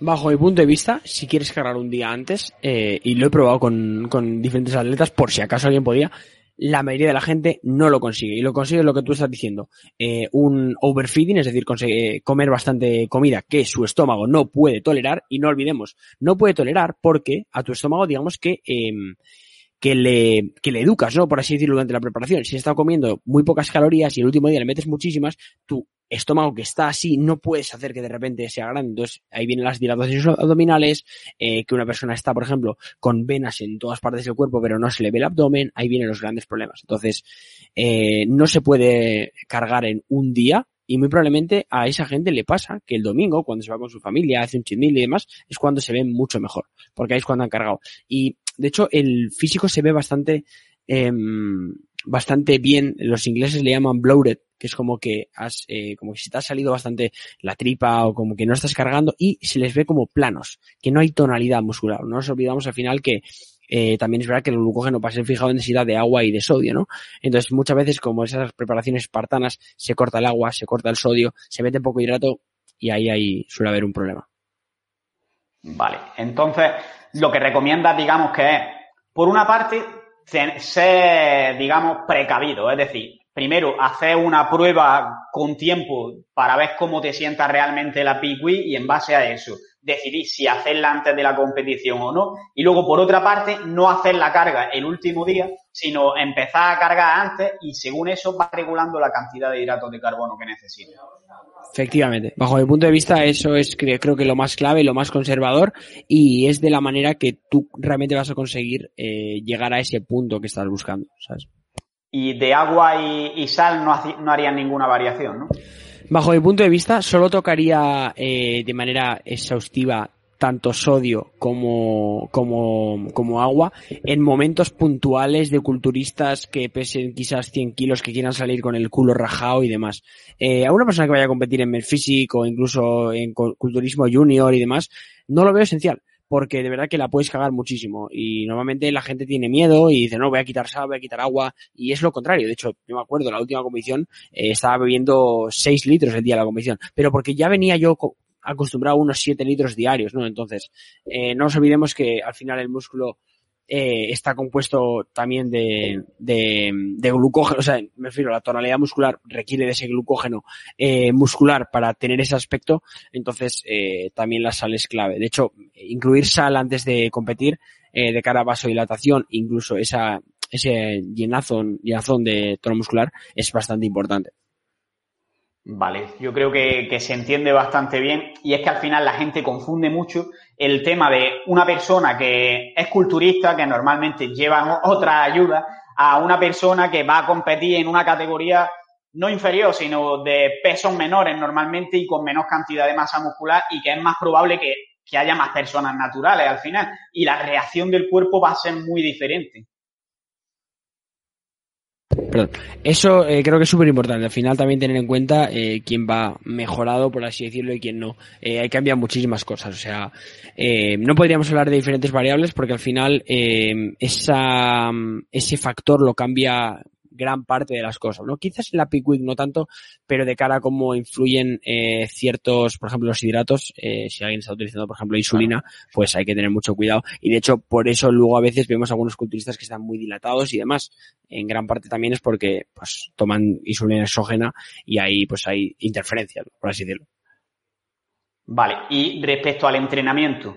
Bajo mi punto de vista, si quieres cargar un día antes, eh, y lo he probado con, diferentes atletas por si acaso alguien podía, la mayoría de la gente no lo consigue. Y lo consigue lo que tú estás diciendo. Eh, un overfeeding, es decir, consigue comer bastante comida que su estómago no puede tolerar. Y no olvidemos, no puede tolerar porque a tu estómago, digamos que, eh, que le, que le educas, ¿no? Por así decirlo, durante la preparación. Si está comiendo muy pocas calorías y el último día le metes muchísimas, tu estómago que está así no puedes hacer que de repente sea grande. Entonces, ahí vienen las dilataciones abdominales, eh, que una persona está, por ejemplo, con venas en todas partes del cuerpo, pero no se le ve el abdomen, ahí vienen los grandes problemas. Entonces, eh, no se puede cargar en un día, y muy probablemente a esa gente le pasa que el domingo, cuando se va con su familia, hace un chimil y demás, es cuando se ve mucho mejor, porque ahí es cuando han cargado. Y de hecho, el físico se ve bastante, eh, bastante bien. Los ingleses le llaman bloated, que es como que has, eh, como que si te ha salido bastante la tripa o como que no estás cargando y se les ve como planos, que no hay tonalidad muscular. No nos olvidamos al final que eh, también es verdad que el glucógeno va a ser fijado en densidad de agua y de sodio, ¿no? Entonces muchas veces como esas preparaciones espartanas se corta el agua, se corta el sodio, se mete poco hidrato y ahí, ahí suele haber un problema. Vale, entonces lo que recomienda, digamos, que es, por una parte, ser, digamos, precavido, es decir, primero hacer una prueba con tiempo para ver cómo te sienta realmente la PICUI y en base a eso decidir si hacerla antes de la competición o no. Y luego, por otra parte, no hacer la carga el último día, sino empezar a cargar antes y según eso va regulando la cantidad de hidratos de carbono que necesita. Efectivamente. Bajo mi punto de vista, eso es creo que lo más clave, lo más conservador y es de la manera que tú realmente vas a conseguir eh, llegar a ese punto que estás buscando, ¿sabes? Y de agua y, sal no, no harían ninguna variación, ¿no? Bajo mi punto de vista, solo tocaría eh, de manera exhaustiva tanto sodio como, como, como agua en momentos puntuales de culturistas que pesen quizás 100 kilos que quieran salir con el culo rajado y demás. Eh, a una persona que vaya a competir en Melphysic o incluso en culturismo junior y demás, no lo veo esencial porque de verdad que la puedes cagar muchísimo y normalmente la gente tiene miedo y dice no voy a quitar sal, voy a quitar agua y es lo contrario. De hecho, yo me acuerdo la última competición eh, estaba bebiendo 6 litros el día de la competición, pero porque ya venía yo acostumbrado a unos 7 litros diarios, ¿no? Entonces, eh, no nos olvidemos que al final el músculo eh, está compuesto también de, de, de, glucógeno, o sea, me refiero, la tonalidad muscular requiere de ese glucógeno eh, muscular para tener ese aspecto, entonces eh, también la sal es clave. De hecho, incluir sal antes de competir eh, de cara a vasodilatación, incluso esa, ese llenazón, llenazón de tono muscular es bastante importante. Vale, yo creo que, que, se entiende bastante bien y es que al final la gente confunde mucho el tema de una persona que es culturista, que normalmente lleva otra ayuda, a una persona que va a competir en una categoría no inferior, sino de pesos menores normalmente y con menos cantidad de masa muscular y que es más probable que, que haya más personas naturales al final y la reacción del cuerpo va a ser muy diferente. Perdón. Eso eh, creo que es súper importante. Al final también tener en cuenta eh, quién va mejorado, por así decirlo, y quién no. Eh, hay que cambiar muchísimas cosas. O sea, eh, no podríamos hablar de diferentes variables porque al final eh, esa, ese factor lo cambia gran parte de las cosas, ¿no? Quizás en la Pickwick no tanto, pero de cara a cómo influyen eh, ciertos, por ejemplo, los hidratos, eh, si alguien está utilizando, por ejemplo, insulina, pues hay que tener mucho cuidado. Y de hecho, por eso luego a veces vemos algunos culturistas que están muy dilatados y demás. En gran parte también es porque, pues, toman insulina exógena y ahí, pues, hay interferencias, por así decirlo. Vale. Y respecto al entrenamiento,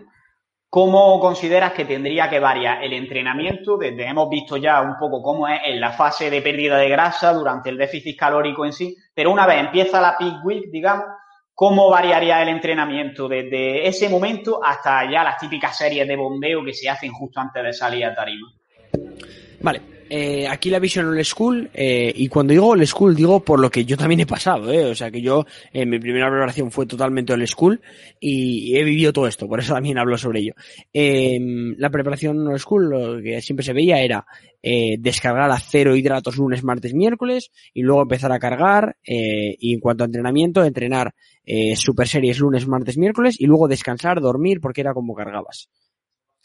¿Cómo consideras que tendría que variar el entrenamiento? Desde hemos visto ya un poco cómo es en la fase de pérdida de grasa durante el déficit calórico en sí, pero una vez empieza la peak week, digamos, ¿cómo variaría el entrenamiento desde ese momento hasta ya las típicas series de bombeo que se hacen justo antes de salir a tarima? Vale, eh, aquí la Vision Old School, eh, y cuando digo Old School, digo por lo que yo también he pasado, eh, o sea que yo, eh, mi primera preparación fue totalmente Old School y he vivido todo esto, por eso también hablo sobre ello. Em, la preparación Old School, lo que siempre se veía era eh, descargar a cero hidratos lunes, martes, miércoles y luego empezar a cargar, eh, y en cuanto a entrenamiento, entrenar eh, super series lunes, martes, miércoles y luego descansar, dormir, porque era como cargabas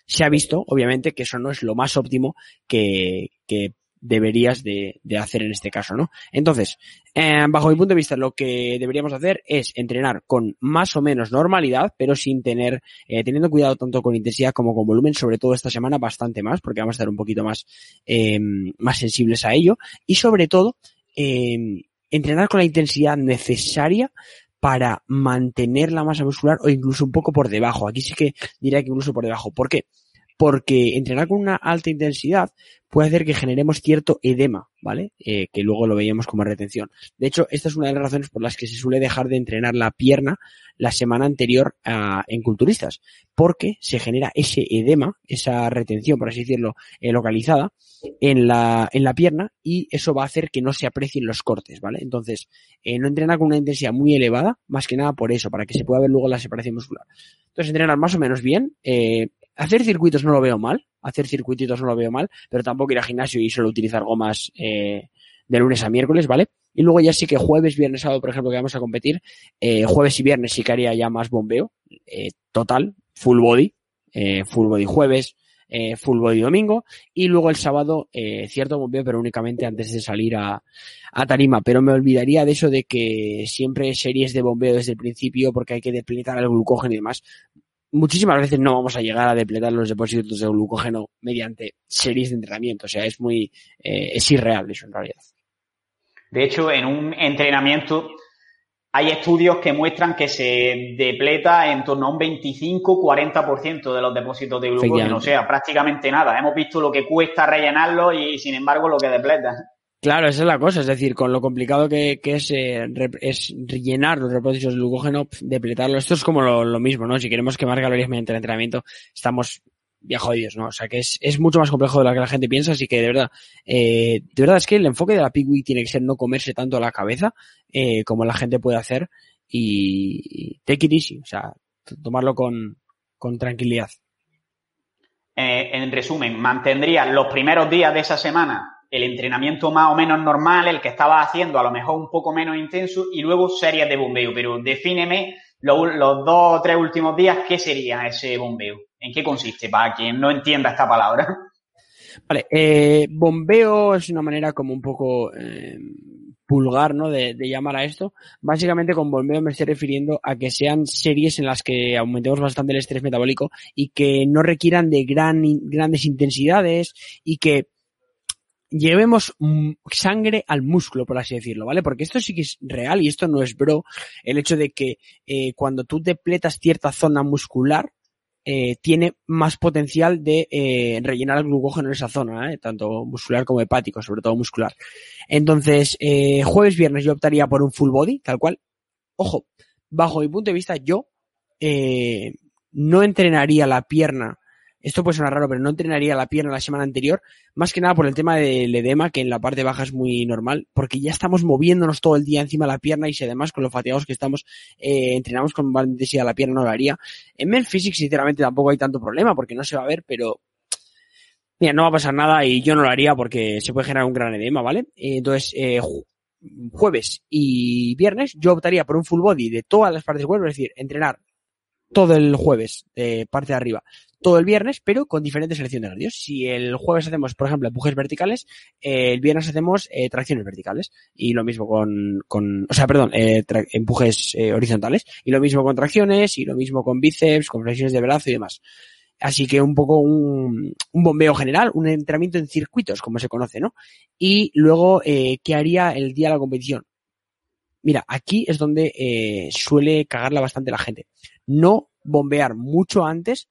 se ha visto, obviamente, que eso no es lo más óptimo que, que deberías de, de, hacer en este caso, ¿no? Entonces, eh, bajo mi punto de vista, lo que deberíamos hacer es entrenar con más o menos normalidad, pero sin tener, eh, teniendo cuidado tanto con intensidad como con volumen, sobre todo esta semana bastante más, porque vamos a estar un poquito más, eh, más sensibles a ello, y sobre todo, eh, entrenar con la intensidad necesaria para mantener la masa muscular o incluso un poco por debajo. Aquí sí que diría que incluso por debajo. ¿Por qué? Porque entrenar con una alta intensidad puede hacer que generemos cierto edema, ¿vale? Eh, que luego lo veíamos como retención. De hecho, esta es una de las razones por las que se suele dejar de entrenar la pierna la semana anterior a, en culturistas, porque se genera ese edema, esa retención, por así decirlo, eh, localizada en la, en la pierna y eso va a hacer que no se aprecien los cortes, ¿vale? Entonces, eh, no entrenar con una intensidad muy elevada, más que nada por eso, para que se pueda ver luego la separación muscular. Entonces, entrenar más o menos bien, hacer circuitos no lo veo mal, hacer circuititos no lo veo mal, pero tampoco ir al gimnasio y solo utilizar gomas eh, de lunes a miércoles, ¿vale? Y luego ya sí que jueves, viernes, sábado, por ejemplo, que vamos a competir, eh, jueves y viernes sí que haría ya más bombeo, eh, total, full body, eh, full body jueves, eh, full body domingo, y luego el sábado eh, cierto bombeo, pero únicamente antes de salir a, a tarima. Pero me olvidaría de eso de que siempre series de bombeo desde el principio porque hay que depletar el glucógeno y demás muchísimas veces no vamos a llegar a depletar los depósitos de glucógeno mediante series de entrenamiento. O sea, es muy, eh, es irreal eso en realidad. De hecho, en un entrenamiento hay estudios que muestran que se depleta en torno a un 25-40% de los depósitos de glucógeno. O sea, prácticamente nada. Hemos visto lo que cuesta rellenarlo y, sin embargo, lo que depleta. Claro, esa es la cosa, es decir, con lo complicado que, es, eh, es rellenar los depósitos de glucógeno, depletarlo. Esto es como lo, mismo, ¿no? Si queremos quemar calorías mediante el entrenamiento, estamos ya jodidos, ¿no? O sea que es, es mucho más complejo de lo que la gente piensa, así que de verdad, eh, de verdad es que el enfoque de la Week tiene que ser no comerse tanto la cabeza eh, como la gente puede hacer y take it easy, o sea, tomarlo con, con tranquilidad. Eh, en resumen, mantendría los primeros días de esa semana el entrenamiento más o menos normal, el que estaba haciendo a lo mejor un poco menos intenso y luego series de bombeo. Pero defíneme los, dos o tres últimos días, ¿qué sería ese bombeo? ¿En qué consiste? Para quien no entienda esta palabra. Vale, eh, bombeo es una manera como un poco eh, pulgar, ¿no? De, de, llamar a esto. Básicamente con bombeo me estoy refiriendo a que sean series en las que aumentemos bastante el estrés metabólico y que no requieran de gran, grandes intensidades y que llevemos sangre al músculo, por así decirlo, ¿vale? Porque esto sí que es real y esto no es bro. El hecho de que eh, cuando tú depletas cierta zona muscular, eh, tiene más potencial de eh, rellenar el glucógeno en esa zona, ¿eh? tanto muscular como hepático, sobre todo muscular. Entonces, eh, jueves, viernes yo optaría por un full body, tal cual. Ojo, bajo mi punto de vista, yo no entrenaría la pierna esto puede sonar raro, pero no entrenaría la pierna la semana anterior, más que nada por el tema del edema, que en la parte baja es muy normal, porque ya estamos moviéndonos todo el día encima de la pierna y si además con lo fatigados que estamos, eh, entrenamos con más intensidad la pierna, no lo haría. En Men Physics, sinceramente, tampoco hay tanto problema, porque no se va a ver, pero mira, no va a pasar nada y yo no lo haría porque se puede generar un gran edema, ¿vale? Entonces, eh, jueves y viernes yo optaría por un full body de todas las partes del cuerpo, es decir, entrenar todo el jueves, eh, parte de arriba, todo el viernes, pero con diferentes selecciones de radios. Si el jueves hacemos, por ejemplo, empujes verticales, eh, el viernes hacemos eh, tracciones verticales. Y lo mismo con, con o sea, perdón, eh, empujes horizontales. Y lo mismo con tracciones, y lo mismo con bíceps, con flexiones de brazo y demás. Así que un poco un, un, bombeo general, un entrenamiento en circuitos, como se conoce, ¿no? Y luego, eh, ¿qué haría el día de la competición? Mira, aquí es donde eh, suele cagarla bastante la gente. No bombear mucho antes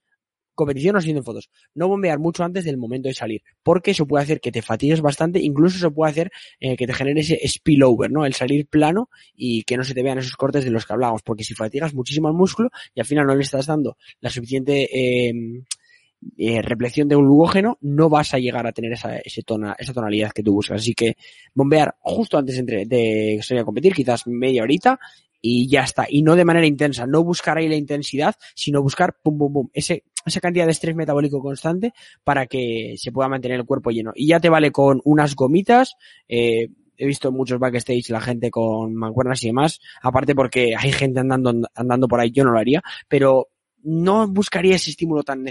competición o siendo fotos. No bombear mucho antes del momento de salir, porque eso puede hacer que te fatigues bastante, incluso eso puede hacer eh, que te genere ese spillover, ¿no? El salir plano y que no se te vean esos cortes de los que hablábamos, porque si fatigas muchísimo al músculo y al final no le estás dando la suficiente eh, eh, de un glucógeno, no vas a llegar a tener esa, ese tona, esa tonalidad que tú buscas. Así que bombear justo antes de, de salir a competir, quizás media horita, y ya está. Y no de manera intensa, no buscar ahí la intensidad, sino buscar pum, pum, pum, ese, esa cantidad de estrés metabólico constante para que se pueda mantener el cuerpo lleno. Y ya te vale con unas gomitas, eh, he visto muchos backstage la gente con mancuernas y demás, aparte porque hay gente andando, andando por ahí, yo no lo haría, pero no buscaría ese estímulo tan,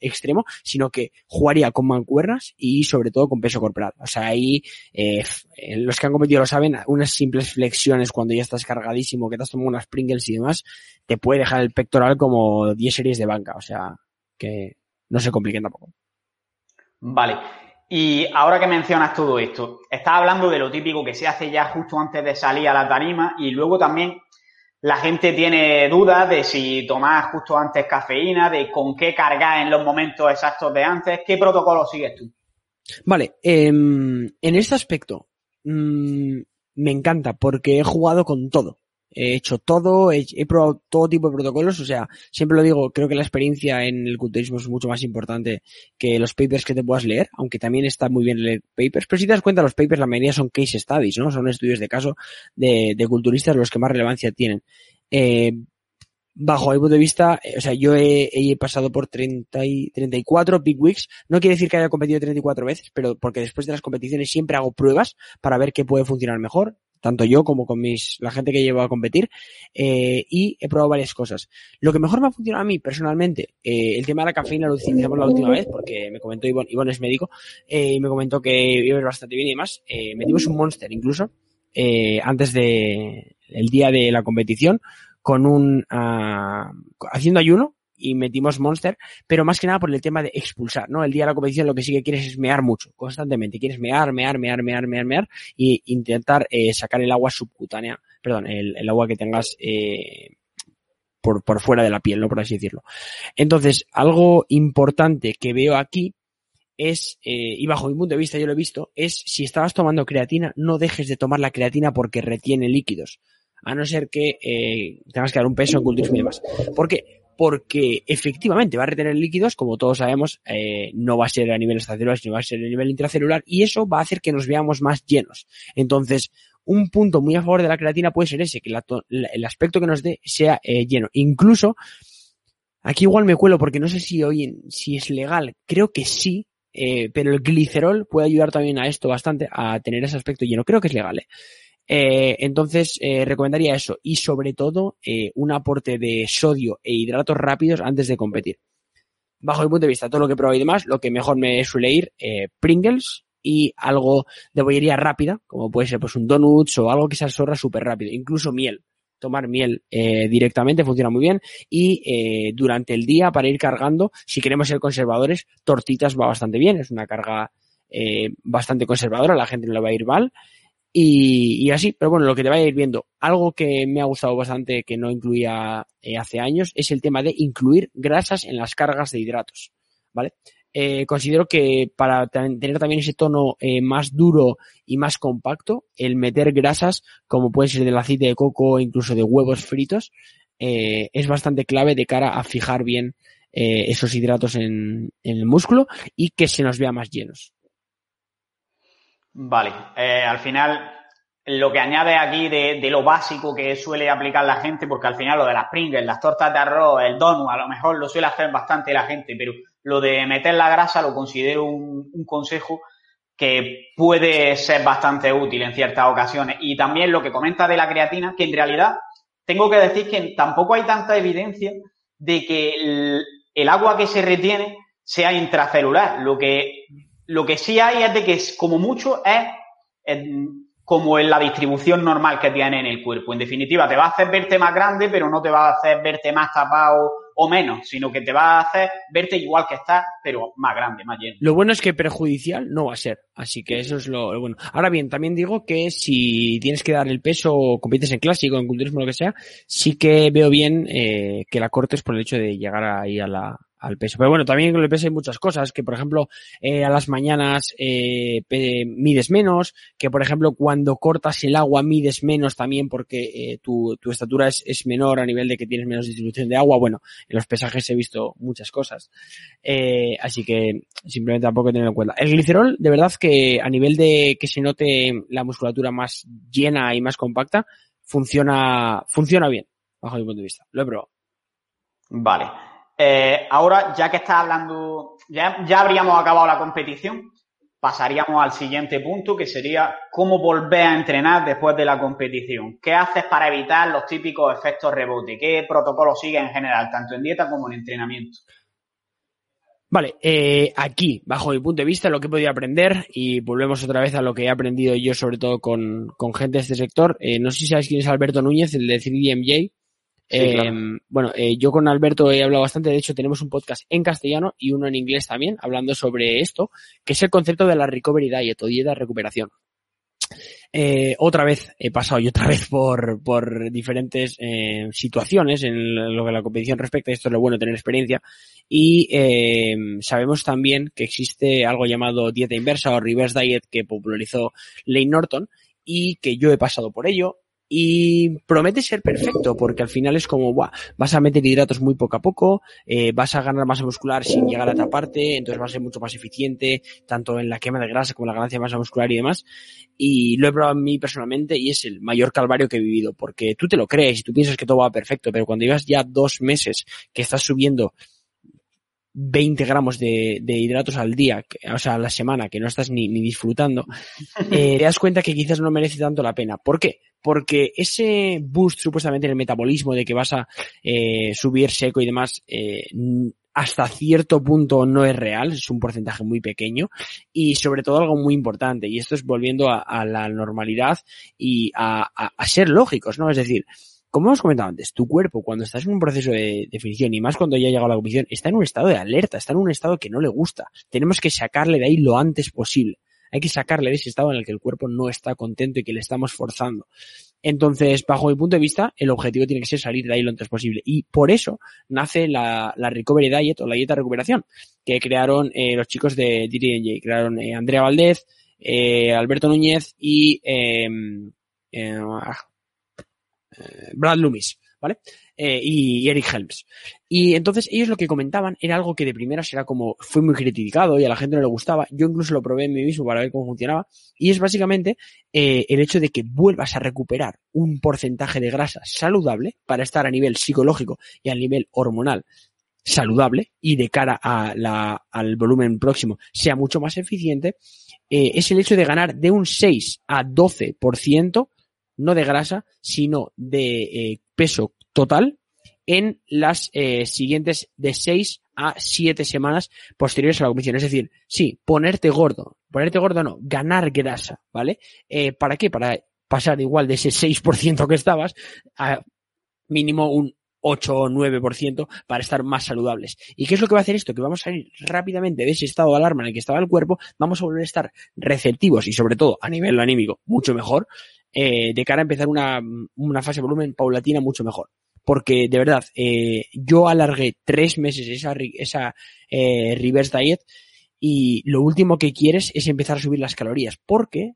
extremo, sino que jugaría con mancuernas y sobre todo con peso corporal. O sea, ahí eh, los que han competido lo saben, unas simples flexiones cuando ya estás cargadísimo, que te has tomado unas Pringles y demás, te puede dejar el pectoral como 10 series de banca. O sea, que no se compliquen tampoco. Vale. Y ahora que mencionas todo esto, estás hablando de lo típico que se hace ya justo antes de salir a la tarima y luego también la gente tiene dudas de si tomar justo antes cafeína, de con qué cargar en los momentos exactos de antes. ¿Qué protocolo sigues tú? Vale, eh, en este aspecto mmm, me encanta porque he jugado con todo he hecho todo, he, probado todo tipo de protocolos, o sea, siempre lo digo, creo que la experiencia en el culturismo es mucho más importante que los papers que te puedas leer, aunque también está muy bien leer papers, pero si te das cuenta, los papers la mayoría son case studies, ¿no? Son estudios de caso de, de culturistas los que más relevancia tienen. Eh, bajo mi punto de vista, eh, o sea, yo he, he, pasado por 30 y 34 Big Weeks. No quiere decir que haya competido 34 veces, pero porque después de las competiciones siempre hago pruebas para ver qué puede funcionar mejor tanto yo como con mis, la gente que llevo a competir, eh, y he probado varias cosas. Lo que mejor me ha funcionado a mí personalmente, eh, el tema de la cafeína lo utilizamos la última vez, porque me comentó Ivonne, Ivonne es médico, eh, y me comentó que iba bastante bien y demás. Eh, metimos un monster incluso, eh, antes de, el día de la competición, con un, uh, haciendo ayuno, y metimos Monster, pero más que nada por el tema de expulsar, ¿no? El día de la competición lo que sí que quieres es mear mucho, constantemente. Quieres mear, mear, mear, mear, mear, mear y intentar eh, sacar el agua subcutánea, perdón, el, agua que tengas eh, por, por fuera de la piel, ¿no? Por así decirlo. Entonces, algo importante que veo aquí es, eh, y bajo mi punto de vista yo lo he visto, es si estabas tomando creatina, no dejes de tomar la creatina porque retiene líquidos. A no ser que tengas que dar un peso en culturismo y demás. Porque porque efectivamente va a retener líquidos, como todos sabemos, eh, no va a ser a nivel estacelular, sino va a ser a nivel intracelular, y eso va a hacer que nos veamos más llenos. Entonces, un punto muy a favor de la creatina puede ser ese, que el aspecto que nos dé sea eh, lleno. Incluso, aquí igual me cuelo porque no sé si hoy, si es legal, creo que sí, eh, pero el glicerol puede ayudar también a esto bastante, a tener ese aspecto lleno. Creo que es legal, ¿eh? Eh, entonces, eh, recomendaría eso y sobre todo eh, un aporte de sodio e hidratos rápidos antes de competir. Bajo mi punto de vista, todo lo que he probado y demás, lo que mejor me suele ir, Pringles y algo de bollería rápida, como puede ser pues un donuts o algo que se absorba súper rápido, incluso miel. Tomar miel directamente funciona muy bien y durante el día para ir cargando, si queremos ser conservadores, tortitas va bastante bien, es una carga bastante conservadora, la gente no le va a ir mal y, así, pero bueno, lo que te vaya a ir viendo. Algo que me ha gustado bastante que no incluía eh, hace años es el tema de incluir grasas en las cargas de hidratos, ¿vale? Eh, considero que para tener también ese tono eh, más duro y más compacto, el meter grasas, como puede ser del aceite de coco o incluso de huevos fritos, es bastante clave de cara a fijar bien esos hidratos en el músculo y que se nos vea más llenos. Vale, eh, al final lo que añade aquí de, lo básico que suele aplicar la gente, porque al final lo de las Pringles, las tortas de arroz, el donut, a lo mejor lo suele hacer bastante la gente, pero lo de meter la grasa lo considero un, consejo que puede ser bastante útil en ciertas ocasiones. Y también lo que comenta de la creatina, que en realidad tengo que decir que tampoco hay tanta evidencia de que el agua que se retiene sea intracelular. Lo que lo que sí hay es de que como mucho es, es, como en la distribución normal que tiene en el cuerpo. En definitiva, te va a hacer verte más grande, pero no te va a hacer verte más tapado o menos, sino que te va a hacer verte igual que estás, pero más grande, más lleno. Lo bueno es que perjudicial no va a ser, así que eso es lo, lo bueno. Ahora bien, también digo que si tienes que dar el peso o compites en clásico, en culturismo, lo que sea, sí que veo bien eh, que la cortes por el hecho de llegar ahí a la, al peso. Pero bueno, también con el peso hay muchas cosas, que por ejemplo, eh, a las mañanas eh, mides menos, que por ejemplo cuando cortas el agua mides menos también porque eh, tu, tu, estatura es, es, menor a nivel de que tienes menos distribución de agua. Bueno, en los pesajes he visto muchas cosas. Eh, así que simplemente tampoco tenerlo en cuenta. El glicerol, de verdad que a nivel de que se note la musculatura más llena y más compacta, funciona, funciona bien, bajo mi punto de vista. Lo he probado. Vale. Eh, ahora, ya que estás hablando, ya, habríamos acabado la competición, pasaríamos al siguiente punto, que sería cómo volver a entrenar después de la competición. ¿Qué haces para evitar los típicos efectos rebote? ¿Qué protocolo sigues en general, tanto en dieta como en entrenamiento? Vale, eh, aquí, bajo mi punto de vista, lo que he podido aprender, y volvemos otra vez a lo que he aprendido yo, sobre todo con, con gente de este sector. Eh, no sé si sabéis quién es Alberto Núñez, el de 3DMJ. Eh, Bueno, eh, yo con Alberto he hablado bastante, de hecho tenemos un podcast en castellano y uno en inglés también, hablando sobre esto, que es el concepto de la recovery diet o dieta recuperación. Eh, otra vez he pasado yo otra <laughs> vez por, por diferentes eh, situaciones en lo que la competición respecta. Esto es lo bueno tener experiencia. Y sabemos también que existe algo llamado dieta inversa o reverse diet que popularizó Lane Norton y que yo he pasado por ello y promete ser perfecto porque al final es como, buah, vas a meter hidratos muy poco a poco, eh, vas a ganar masa muscular sin llegar a taparte, entonces vas a ser mucho más eficiente, tanto en la quema de grasa como en la ganancia de masa muscular y demás. Y lo he probado a mí personalmente y es el mayor calvario que he vivido porque tú te lo crees y tú piensas que todo va perfecto, pero cuando llevas ya dos meses que estás subiendo 20 gramos de, de, hidratos al día, o sea, a la semana, que no estás ni, ni disfrutando, <laughs> eh, te das cuenta que quizás no merece tanto la pena. ¿Por qué? Porque ese boost supuestamente en el metabolismo de que vas a eh, subir seco y demás, eh, hasta cierto punto no es real, es un porcentaje muy pequeño y sobre todo algo muy importante y esto es volviendo a, a la normalidad y a, a, a ser lógicos, ¿no? Es decir, como hemos comentado antes, tu cuerpo cuando estás en un proceso de definición y más cuando ya ha llegado a la competición, está en un estado de alerta, está en un estado que no le gusta. Tenemos que sacarle de ahí lo antes posible. Hay que sacarle de ese estado en el que el cuerpo no está contento y que le estamos forzando. Entonces, bajo mi punto de vista, el objetivo tiene que ser salir de ahí lo antes posible. Y por eso nace la, Recovery Diet o la dieta de recuperación que crearon eh, los chicos de DTNJ. Crearon eh, Andrea Valdez, eh, Alberto Núñez y eh, Brad Loomis, ¿vale? Eh, y, Eric Helms. Y entonces ellos lo que comentaban era algo que de primera era como, fue muy criticado y a la gente no le gustaba. Yo incluso lo probé en mí mismo para ver cómo funcionaba. Y es básicamente eh, el hecho de que vuelvas a recuperar un porcentaje de grasa saludable para estar a nivel psicológico y a nivel hormonal saludable y de cara al volumen próximo sea mucho más eficiente, eh, es el hecho de ganar de un 6 a 12% no de grasa, sino de eh, peso total en las eh, siguientes de 6 a 7 semanas posteriores a la competición. Es decir, sí, ponerte gordo. Ponerte gordo no, ganar grasa, ¿vale? Eh, ¿Para qué? Para pasar igual de ese 6% que estabas a mínimo un 8 o 9% para estar más saludables. ¿Y qué es lo que va a hacer esto? Que vamos a salir rápidamente de ese estado de alarma en el que estaba el cuerpo, vamos a volver a estar receptivos y sobre todo a nivel anímico mucho mejor eh, de cara a empezar una, una fase de volumen paulatina mucho mejor. Porque de verdad, eh, yo alargué tres meses esa, esa eh, reverse diet y lo último que quieres es empezar a subir las calorías. Porque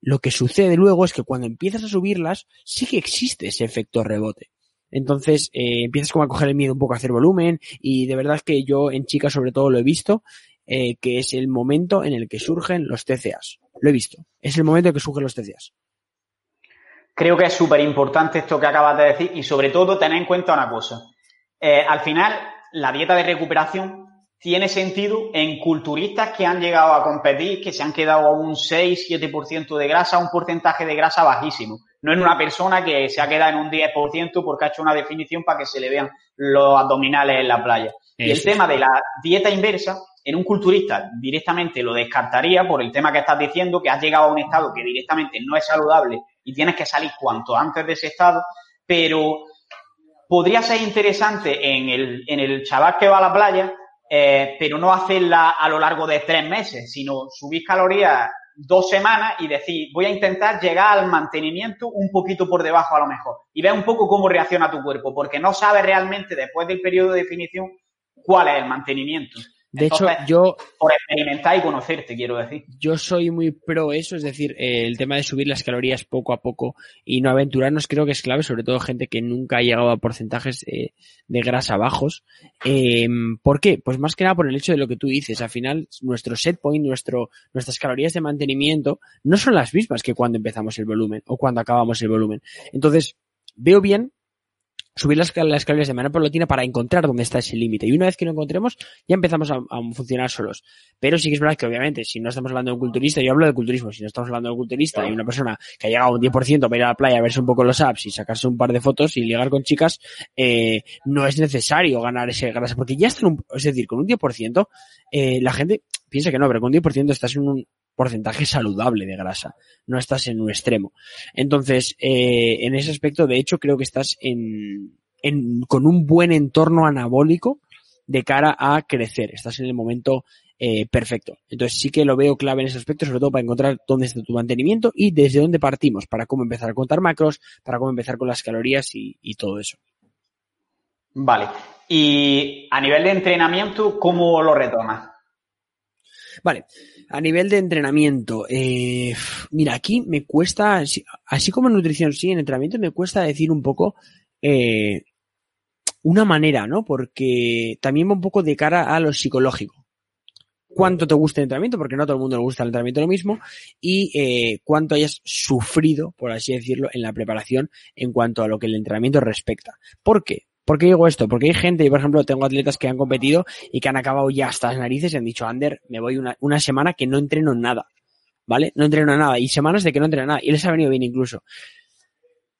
lo que sucede luego es que cuando empiezas a subirlas, sí que existe ese efecto rebote. Entonces empiezas como a coger el miedo un poco a hacer volumen y de verdad que yo en chicas sobre todo lo he visto, que es el momento en el que surgen los TCAs. Lo he visto. Es el momento en que surgen los TCAs. Creo que es súper importante esto que acabas de decir y sobre todo tener en cuenta una cosa. Eh, al final, la dieta de recuperación tiene sentido en culturistas que han llegado a competir, que se han quedado a un 6-7% de grasa, un porcentaje de grasa bajísimo. No en una persona que se ha quedado en un 10% porque ha hecho una definición para que se le vean los abdominales en la playa. Y el tema de la dieta inversa, en un culturista directamente lo descartaría por el tema que estás diciendo, que has llegado a un estado que directamente no es saludable y tienes que salir cuanto antes de ese estado, pero podría ser interesante en el, en el chaval que va a la playa, eh, pero no hacerla a lo largo de tres meses, sino subir calorías dos semanas y decir, voy a intentar llegar al mantenimiento un poquito por debajo a lo mejor y ver un poco cómo reacciona tu cuerpo, porque no sabes realmente después del periodo de definición cuál es el mantenimiento. De hecho, yo. Por experimentar y conocerte, quiero decir. Yo soy muy pro eso, es decir, eh, el tema de subir las calorías poco a poco y no aventurarnos creo que es clave, sobre todo gente que nunca ha llegado a porcentajes eh, de grasa bajos. Eh, ¿Por qué? Pues más que nada por el hecho de lo que tú dices. Al final, nuestro set point, nuestro, nuestras calorías de mantenimiento no son las mismas que cuando empezamos el volumen o cuando acabamos el volumen. Entonces, veo bien subir las, las calorías de manera paulatina para encontrar dónde está ese límite. Y una vez que lo encontremos, ya empezamos a, funcionar solos. Pero sí que es verdad que obviamente, si no estamos hablando de un culturista, yo hablo de culturismo, si no estamos hablando de un culturista y una persona que ha llegado a un 10% para ir a la playa a verse un poco los apps y sacarse un par de fotos y ligar con chicas, eh, no es necesario ganar ese grasa, porque ya está en un, es decir, con un 10%, eh, la gente piensa que no, pero con un 10% estás en un, porcentaje saludable de grasa. No estás en un extremo. Entonces, eh, en ese aspecto, de hecho, creo que estás en, en, con un buen entorno anabólico de cara a crecer. Estás en el momento eh, perfecto. Entonces sí que lo veo clave en ese aspecto, sobre todo para encontrar dónde está tu mantenimiento y desde dónde partimos, para cómo empezar a contar macros, para cómo empezar con las calorías y, y todo eso. Vale. Y a nivel de entrenamiento, ¿cómo lo retomas? Vale, a nivel de entrenamiento, eh, mira, aquí me cuesta, así como en nutrición sí, en entrenamiento me cuesta decir un poco eh, una manera, ¿no? Porque también va un poco de cara a lo psicológico. Cuánto te gusta el entrenamiento, porque no a todo el mundo le gusta el entrenamiento lo mismo, y eh, cuánto hayas sufrido, por así decirlo, en la preparación en cuanto a lo que el entrenamiento respecta. ¿Por qué? ¿Por qué digo esto? Porque hay gente, y por ejemplo, tengo atletas que han competido y que han acabado ya hasta las narices y han dicho, Ander, me voy una, semana que no entreno nada. ¿Vale? No entreno nada. Y semanas de que no entreno nada. Y les ha venido bien incluso.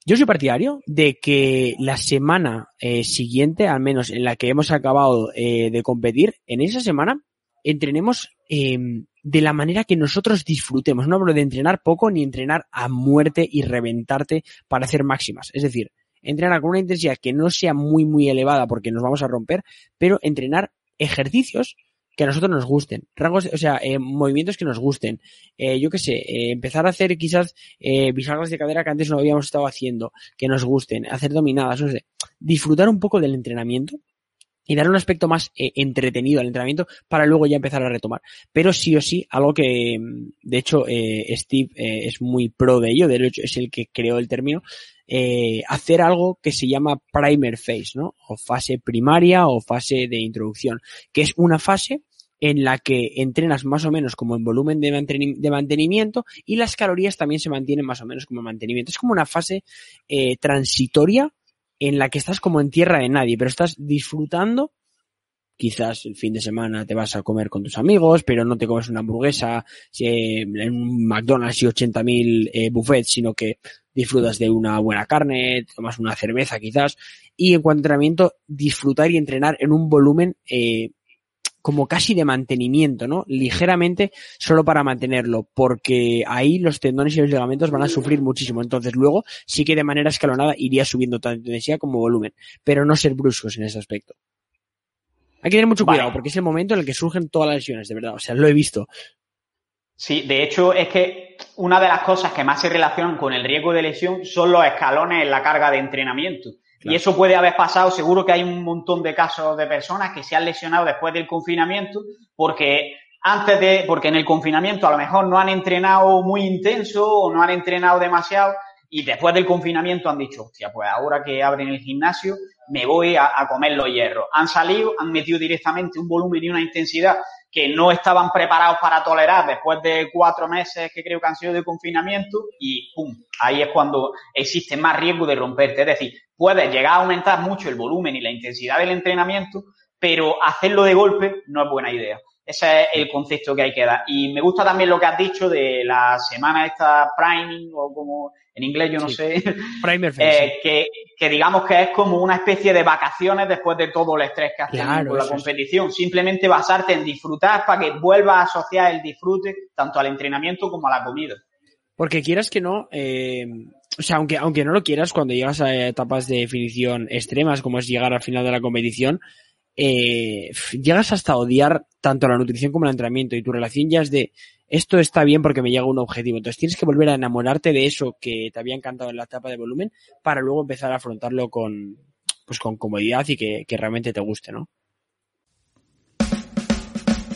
Yo soy partidario de que la semana eh, siguiente, al menos en la que hemos acabado eh, de competir, en esa semana entrenemos eh, de la manera que nosotros disfrutemos. No hablo de entrenar poco ni entrenar a muerte y reventarte para hacer máximas. Es decir, entrenar con una intensidad que no sea muy, muy elevada porque nos vamos a romper, pero entrenar ejercicios que a nosotros nos gusten, rangos, o sea, eh, movimientos que nos gusten, eh, yo qué sé, eh, empezar a hacer quizás eh, bisagras de cadera que antes no habíamos estado haciendo, que nos gusten, hacer dominadas, no sé, disfrutar un poco del entrenamiento y dar un aspecto más eh, entretenido al entrenamiento para luego ya empezar a retomar. Pero sí o sí, algo que, mm, de hecho, eh, Steve eh, es muy pro de ello, de hecho es el que creó el término, hacer algo que se llama primer phase, ¿no? O fase primaria o fase de introducción, que es una fase en la que entrenas más o menos como en volumen de, mantenimiento y las calorías también se mantienen más o menos como mantenimiento. Es como una fase transitoria en la que estás como en tierra de nadie, pero estás disfrutando. Quizás el fin de semana te vas a comer con tus amigos, pero no te comes una hamburguesa en un McDonald's y 80.000 eh, buffets, sino que disfrutas de una buena carne, tomas una cerveza quizás. Y en cuanto a entrenamiento, disfrutar y entrenar en un volumen eh, como casi de mantenimiento, ¿no? Ligeramente solo para mantenerlo, porque ahí los tendones y los ligamentos van a sufrir muchísimo. Entonces luego sí que de manera escalonada iría subiendo tanto intensidad como volumen, pero no ser bruscos en ese aspecto. Hay que tener mucho cuidado porque es el momento en el que surgen todas las lesiones, de verdad. O sea, lo he visto. Sí, de hecho es que una de las cosas que más se relacionan con el riesgo de lesión son los escalones en la carga de entrenamiento. Y eso puede haber pasado, seguro que hay un montón de casos de personas que se han lesionado después del confinamiento porque antes de, porque en el confinamiento a lo mejor no han entrenado muy intenso o no han entrenado demasiado y después del confinamiento han dicho, hostia, pues ahora que abren el gimnasio me voy a, a comer los hierros. Han salido, han metido directamente un volumen y una intensidad que no estaban preparados para tolerar después de cuatro meses que creo que han sido de confinamiento y ¡pum! Ahí es cuando existe más riesgo de romperte. Es decir, puedes llegar a aumentar mucho el volumen y la intensidad del entrenamiento, pero hacerlo de golpe no es buena idea. Ese es el concepto que hay que dar. Y me gusta también lo que has dicho de la semana esta priming o como en inglés yo no sé, Primer <laughs> eh, que, que, digamos que es como una especie de vacaciones después de todo el estrés que has tenido con la competición. Simplemente basarte en disfrutar para que vuelvas a asociar el disfrute tanto al entrenamiento como a la comida. Porque quieras que no, eh, o sea, aunque, aunque no lo quieras, cuando llegas a etapas de definición extremas como es llegar al final de la competición, eh, llegas hasta odiar tanto la nutrición como el entrenamiento y tu relación ya es de esto está bien porque me llega un objetivo. Entonces tienes que volver a enamorarte de eso que te había encantado en la etapa de volumen para luego empezar a afrontarlo con, pues con comodidad y que, realmente te guste, ¿no?